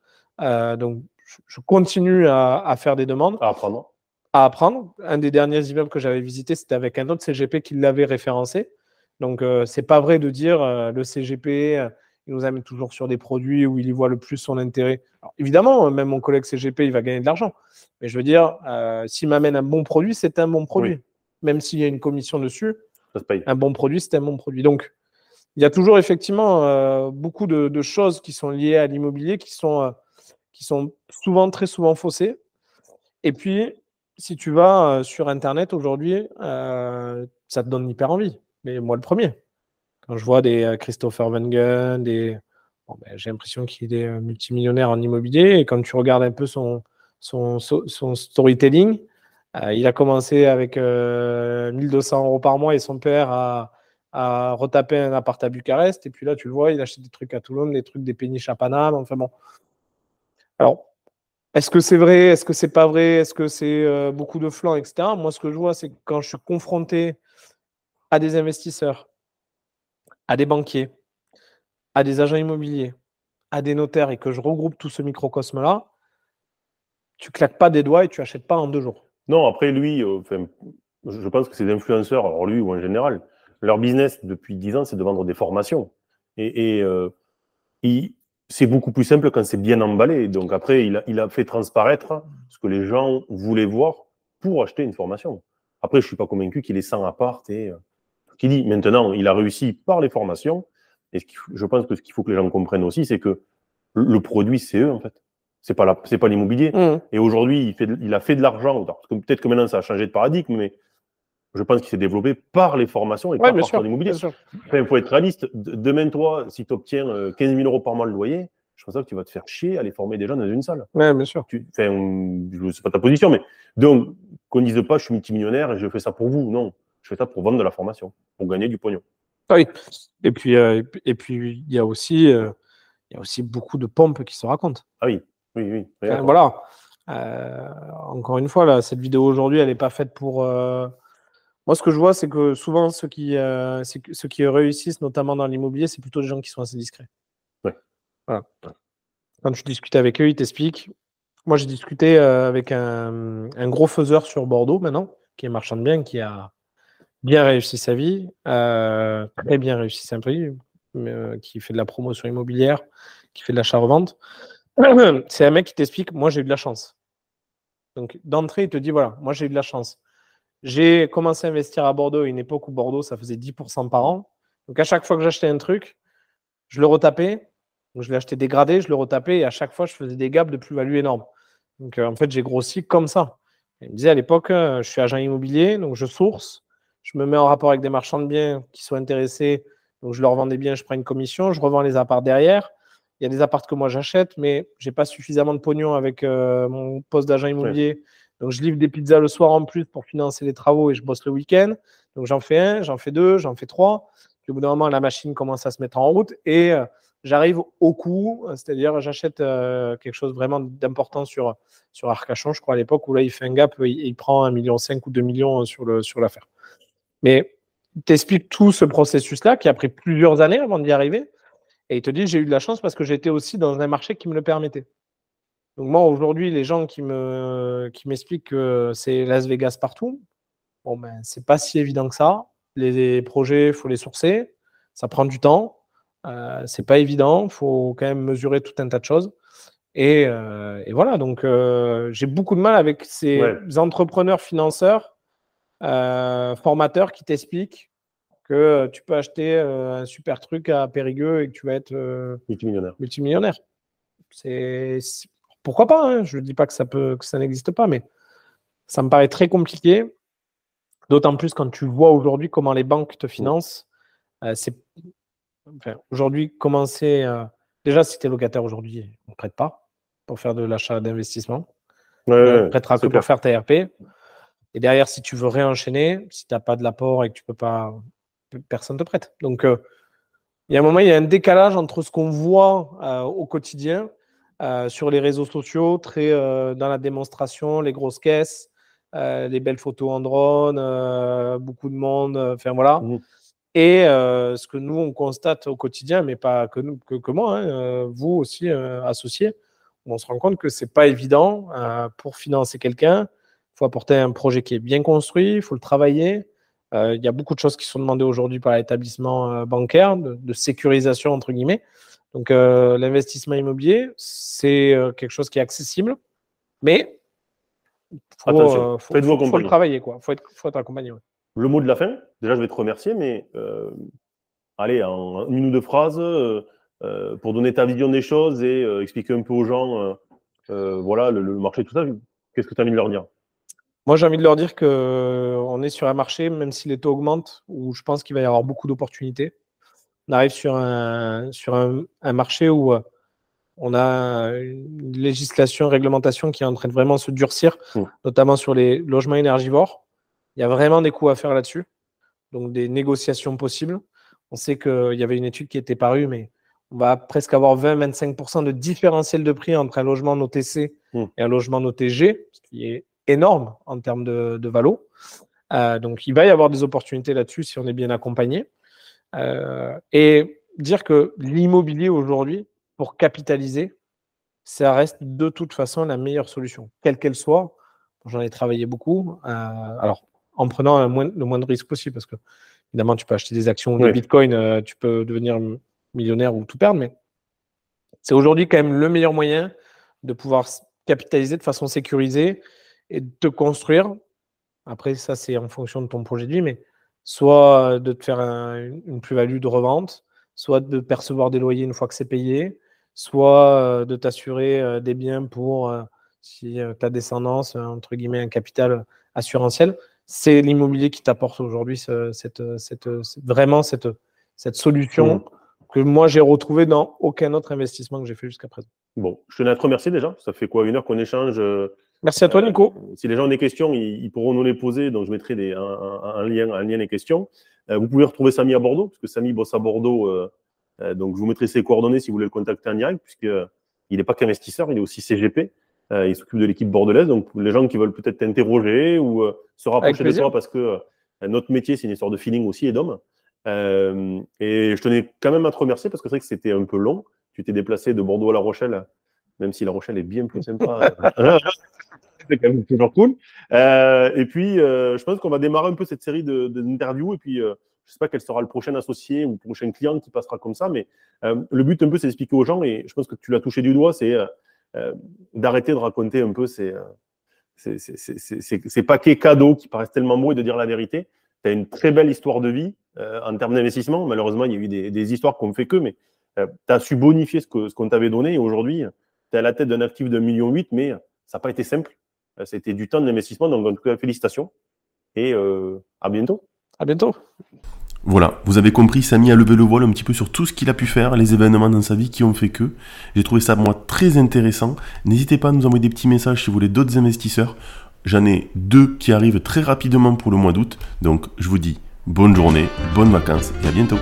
Euh, donc, je continue à, faire des demandes. À apprendre. À apprendre. Un des derniers immeubles que j'avais visité, c'était avec un autre CGP qui l'avait référencé. Donc, euh, c'est pas vrai de dire euh, le CGP, euh, il nous amène toujours sur des produits où il y voit le plus son intérêt. évidemment, même mon collègue CGP, il va gagner de l'argent. Mais je veux dire, s'il m'amène un bon produit, c'est un bon produit. Même s'il y a une commission dessus, un bon produit, c'est un bon produit. Donc, il y a toujours effectivement euh, beaucoup de, choses qui sont liées à l'immobilier qui sont, euh, qui sont souvent, très souvent faussées. Et puis, si tu vas euh, sur Internet aujourd'hui, ça te donne hyper envie. Mais moi, le premier. Quand je vois des Christopher Wengen, des... Ben, j'ai l'impression qu'il est multimillionnaire en immobilier. Et quand tu regardes un peu son, son, son storytelling, euh, il a commencé avec 1200 euh, euros par mois et son père a, retapé un appart à Bucarest. Et puis là, tu le vois, il achète des trucs à Toulon, des trucs des péniches à. Enfin bon. Alors, est-ce que c'est vrai? Est-ce que c'est pas vrai? Est-ce que c'est euh, beaucoup de flancs, etc. Moi, ce que je vois, c'est que quand je suis confronté à des investisseurs, à des banquiers, à des agents immobiliers, à des notaires et que je regroupe tout ce microcosme-là, tu claques pas des doigts et tu achètes pas en deux jours. Non, après, lui, euh, je pense que ces influenceurs, alors lui ou en général, leur business depuis 10 ans, c'est de vendre des formations. Et, euh, c'est beaucoup plus simple quand c'est bien emballé. Donc après, il a, il a, fait transparaître ce que les gens voulaient voir pour acheter une formation. Après, je ne suis pas convaincu qu'il est sans appart et euh, qui dit maintenant, il a réussi par les formations. Et je pense que ce qu'il faut que les gens comprennent aussi, c'est que le produit, c'est eux en fait. C'est pas c'est pas l'immobilier. Mmh. Et aujourd'hui, il, fait, il a fait de l'argent. Peut-être que maintenant, ça a changé de paradigme, mais je pense qu'il s'est développé par les formations et pas par l'immobilier. Il faut être réaliste. Demain, toi, si tu obtiens 15 000 euros par mois de loyer, je pense que tu vas te faire chier à aller former des gens dans une salle. Oui, bien sûr. Tu, enfin, sais pas ta position, mais donc, qu'on ne dise pas je suis multimillionnaire et je fais ça pour vous. Non, je fais ça pour vendre de la formation, pour gagner du pognon. Ah oui. Et puis, euh, et puis, il y a aussi, euh, il y a aussi beaucoup de pompes qui se racontent. Ah oui. Oui, oui. voilà. Euh, encore une fois, là, cette vidéo aujourd'hui, elle n'est pas faite pour. Moi, ce que je vois, c'est que souvent, ceux qui, ceux qui réussissent, notamment dans l'immobilier, c'est plutôt des gens qui sont assez discrets. Voilà. Quand tu discutes avec eux, ils t'expliquent. Moi, j'ai discuté avec un, gros faiseur sur Bordeaux maintenant, qui est marchand de biens, qui a bien réussi sa vie, très bien réussi sa vie, qui fait de la promotion immobilière, qui fait de l'achat-revente. *clears throat* c'est un mec qui t'explique, moi j'ai eu de la chance. Donc d'entrée, il te dit, voilà, moi j'ai eu de la chance. J'ai commencé à investir à Bordeaux à une époque où Bordeaux, ça faisait 10% par an. Donc à chaque fois que j'achetais un truc, je le retapais. Donc je l'ai acheté dégradé, je le retapais et à chaque fois, je faisais des gaps de plus-value énormes. Donc euh, en fait, j'ai grossi comme ça. Il me disait à l'époque, euh, je suis agent immobilier, donc je source, je me mets en rapport avec des marchands de biens qui sont intéressés, donc je leur vends des biens, je prends une commission, je revends les apparts derrière. Il y a des apparts que moi j'achète, mais j'ai pas suffisamment de pognon avec euh, mon poste d'agent immobilier. Donc je livre des pizzas le soir en plus pour financer les travaux et je bosse le week-end. Donc j'en fais un, j'en fais deux, j'en fais trois. Puis au bout d'un moment, la machine commence à se mettre en route et euh, j'arrive au coup, c'est-à-dire j'achète euh, quelque chose vraiment d'important sur, sur Arcachon, je crois à l'époque où là il fait un gap, il, il prend 1,5 million ou 2 millions sur l'affaire. Sur Mais t'expliques tout ce processus-là qui a pris plusieurs années avant d'y arriver. Et il te dit, j'ai eu de la chance parce que j'étais aussi dans un marché qui me le permettait. Donc moi, aujourd'hui, les gens qui me qui m'expliquent que c'est Las Vegas partout, bon ben c'est pas si évident que ça. Les, projets, il faut les sourcer, ça prend du temps, euh, c'est pas évident, il faut quand même mesurer tout un tas de choses. Et, euh, voilà, donc euh, j'ai beaucoup de mal avec ces entrepreneurs financeurs, euh, formateurs qui t'expliquent que euh, tu peux acheter euh, un super truc à Périgueux et que tu vas être euh, multimillionnaire. multimillionnaire. C'est pourquoi pas hein, Je ne dis pas que ça peut que ça n'existe pas, mais ça me paraît très compliqué. D'autant plus quand tu vois aujourd'hui comment les banques te financent. c'est aujourd'hui commencer. déjà, si tu es locataire aujourd'hui, on ne prête pas pour faire de l'achat d'investissement. on prêtera que pour faire ta RP. Et derrière, si tu veux réenchaîner, si tu n'as pas de l'apport et que tu peux pas personne ne te prête. Donc, euh, il y a un moment, il y a un décalage entre ce qu'on voit euh, au quotidien euh, sur les réseaux sociaux, très dans la démonstration, les grosses caisses, les belles photos en drone, beaucoup de monde, enfin voilà. Mmh. Et ce que nous, on constate au quotidien, mais pas que, nous, que, moi, hein, vous aussi associés, on se rend compte que c'est pas évident pour financer quelqu'un. Il faut apporter un projet qui est bien construit, il faut le travailler. Euh, il y a beaucoup de choses qui sont demandées aujourd'hui par l'établissement euh, bancaire, de, sécurisation entre guillemets. Donc euh, l'investissement immobilier, c'est quelque chose qui est accessible, mais il faut, faut, le travailler. Il faut être, faut être accompagné. Le mot de la fin, déjà je vais te remercier, mais allez, en une ou deux phrases, pour donner ta vision des choses et expliquer un peu aux gens voilà, le, le marché, tout ça, qu'est-ce que tu as envie de leur dire? Moi, j'ai envie de leur dire qu'on euh, est sur un marché, même si les taux augmentent, où je pense qu'il va y avoir beaucoup d'opportunités. On arrive sur un, sur un, marché où euh, on a une législation, une réglementation qui est en train de vraiment se durcir, mmh. notamment sur les logements énergivores. Il y a vraiment des coûts à faire là-dessus, donc des négociations possibles. On sait qu'il y avait une étude qui était parue, mais on va presque avoir 20-25% de différentiel de prix entre un logement noté C mmh. et un logement noté G, ce qui est énorme en termes de, de valo. Euh, donc, il va y avoir des opportunités là-dessus si on est bien accompagné. Euh, et dire que l'immobilier aujourd'hui, pour capitaliser, ça reste de toute façon la meilleure solution, quelle qu'elle soit. J'en ai travaillé beaucoup. Euh, alors, en prenant le moins de risques possible, parce que évidemment, tu peux acheter des actions ou des bitcoins, tu peux devenir millionnaire ou tout perdre, mais c'est aujourd'hui quand même le meilleur moyen de pouvoir capitaliser de façon sécurisée et de te construire. Après, ça, c'est en fonction de ton projet de vie, mais soit de te faire une plus-value de revente, soit de percevoir des loyers une fois que c'est payé, soit euh, de t'assurer euh, des biens pour, euh, si ta descendance, entre guillemets, un capital assurantiel. C'est l'immobilier qui t'apporte aujourd'hui cette, vraiment cette, cette solution mmh. que moi, j'ai retrouvée dans aucun autre investissement que j'ai fait jusqu'à présent. Bon, je tenais à te remercier déjà. Ça fait quoi, une heure qu'on échange Merci à toi, Nico. si les gens ont des questions, ils, pourront nous les poser. Donc, je mettrai des, un, lien, un lien des questions. vous pouvez retrouver Samy à Bordeaux, parce que Samy bosse à Bordeaux euh, donc, je vous mettrai ses coordonnées si vous voulez le contacter en direct, puisqu'il euh, n'est pas qu'investisseur, il est aussi CGP. Euh, il s'occupe de l'équipe bordelaise. Donc, les gens qui veulent peut-être t'interroger ou se rapprocher de toi, parce que notre métier, c'est une histoire de feeling aussi et d'homme. et je tenais quand même à te remercier parce que c'est vrai que c'était un peu long. Tu t'es déplacé de Bordeaux à La Rochelle, même si La Rochelle est bien plus sympa. *laughs* c'est quand même toujours cool. et puis, je pense qu'on va démarrer un peu cette série d'interviews. Et puis, je ne sais pas quel sera le prochain associé ou prochain client qui passera comme ça, mais euh, le but un peu, c'est d'expliquer aux gens, et je pense que tu l'as touché du doigt, c'est euh, euh, d'arrêter de raconter un peu ces, paquets cadeaux qui paraissent tellement beaux et de dire la vérité. Tu as une très belle histoire de vie en termes d'investissement. Malheureusement, il y a eu des, histoires qu'on ne fait que, mais tu as su bonifier ce qu'on ce t'avait donné, et aujourd'hui, tu es à la tête d'un actif de 1,8 million, mais ça n'a pas été simple. C'était du temps d'investissement, donc en tout cas, félicitations, et à bientôt. À bientôt. Voilà, vous avez compris, Samy a levé le voile un petit peu sur tout ce qu'il a pu faire, les événements dans sa vie qui ont fait que. J'ai trouvé ça, moi, très intéressant. N'hésitez pas à nous envoyer des petits messages si vous voulez d'autres investisseurs. J'en ai deux qui arrivent très rapidement pour le mois d'août. Donc, je vous dis bonne journée, bonnes vacances et à bientôt.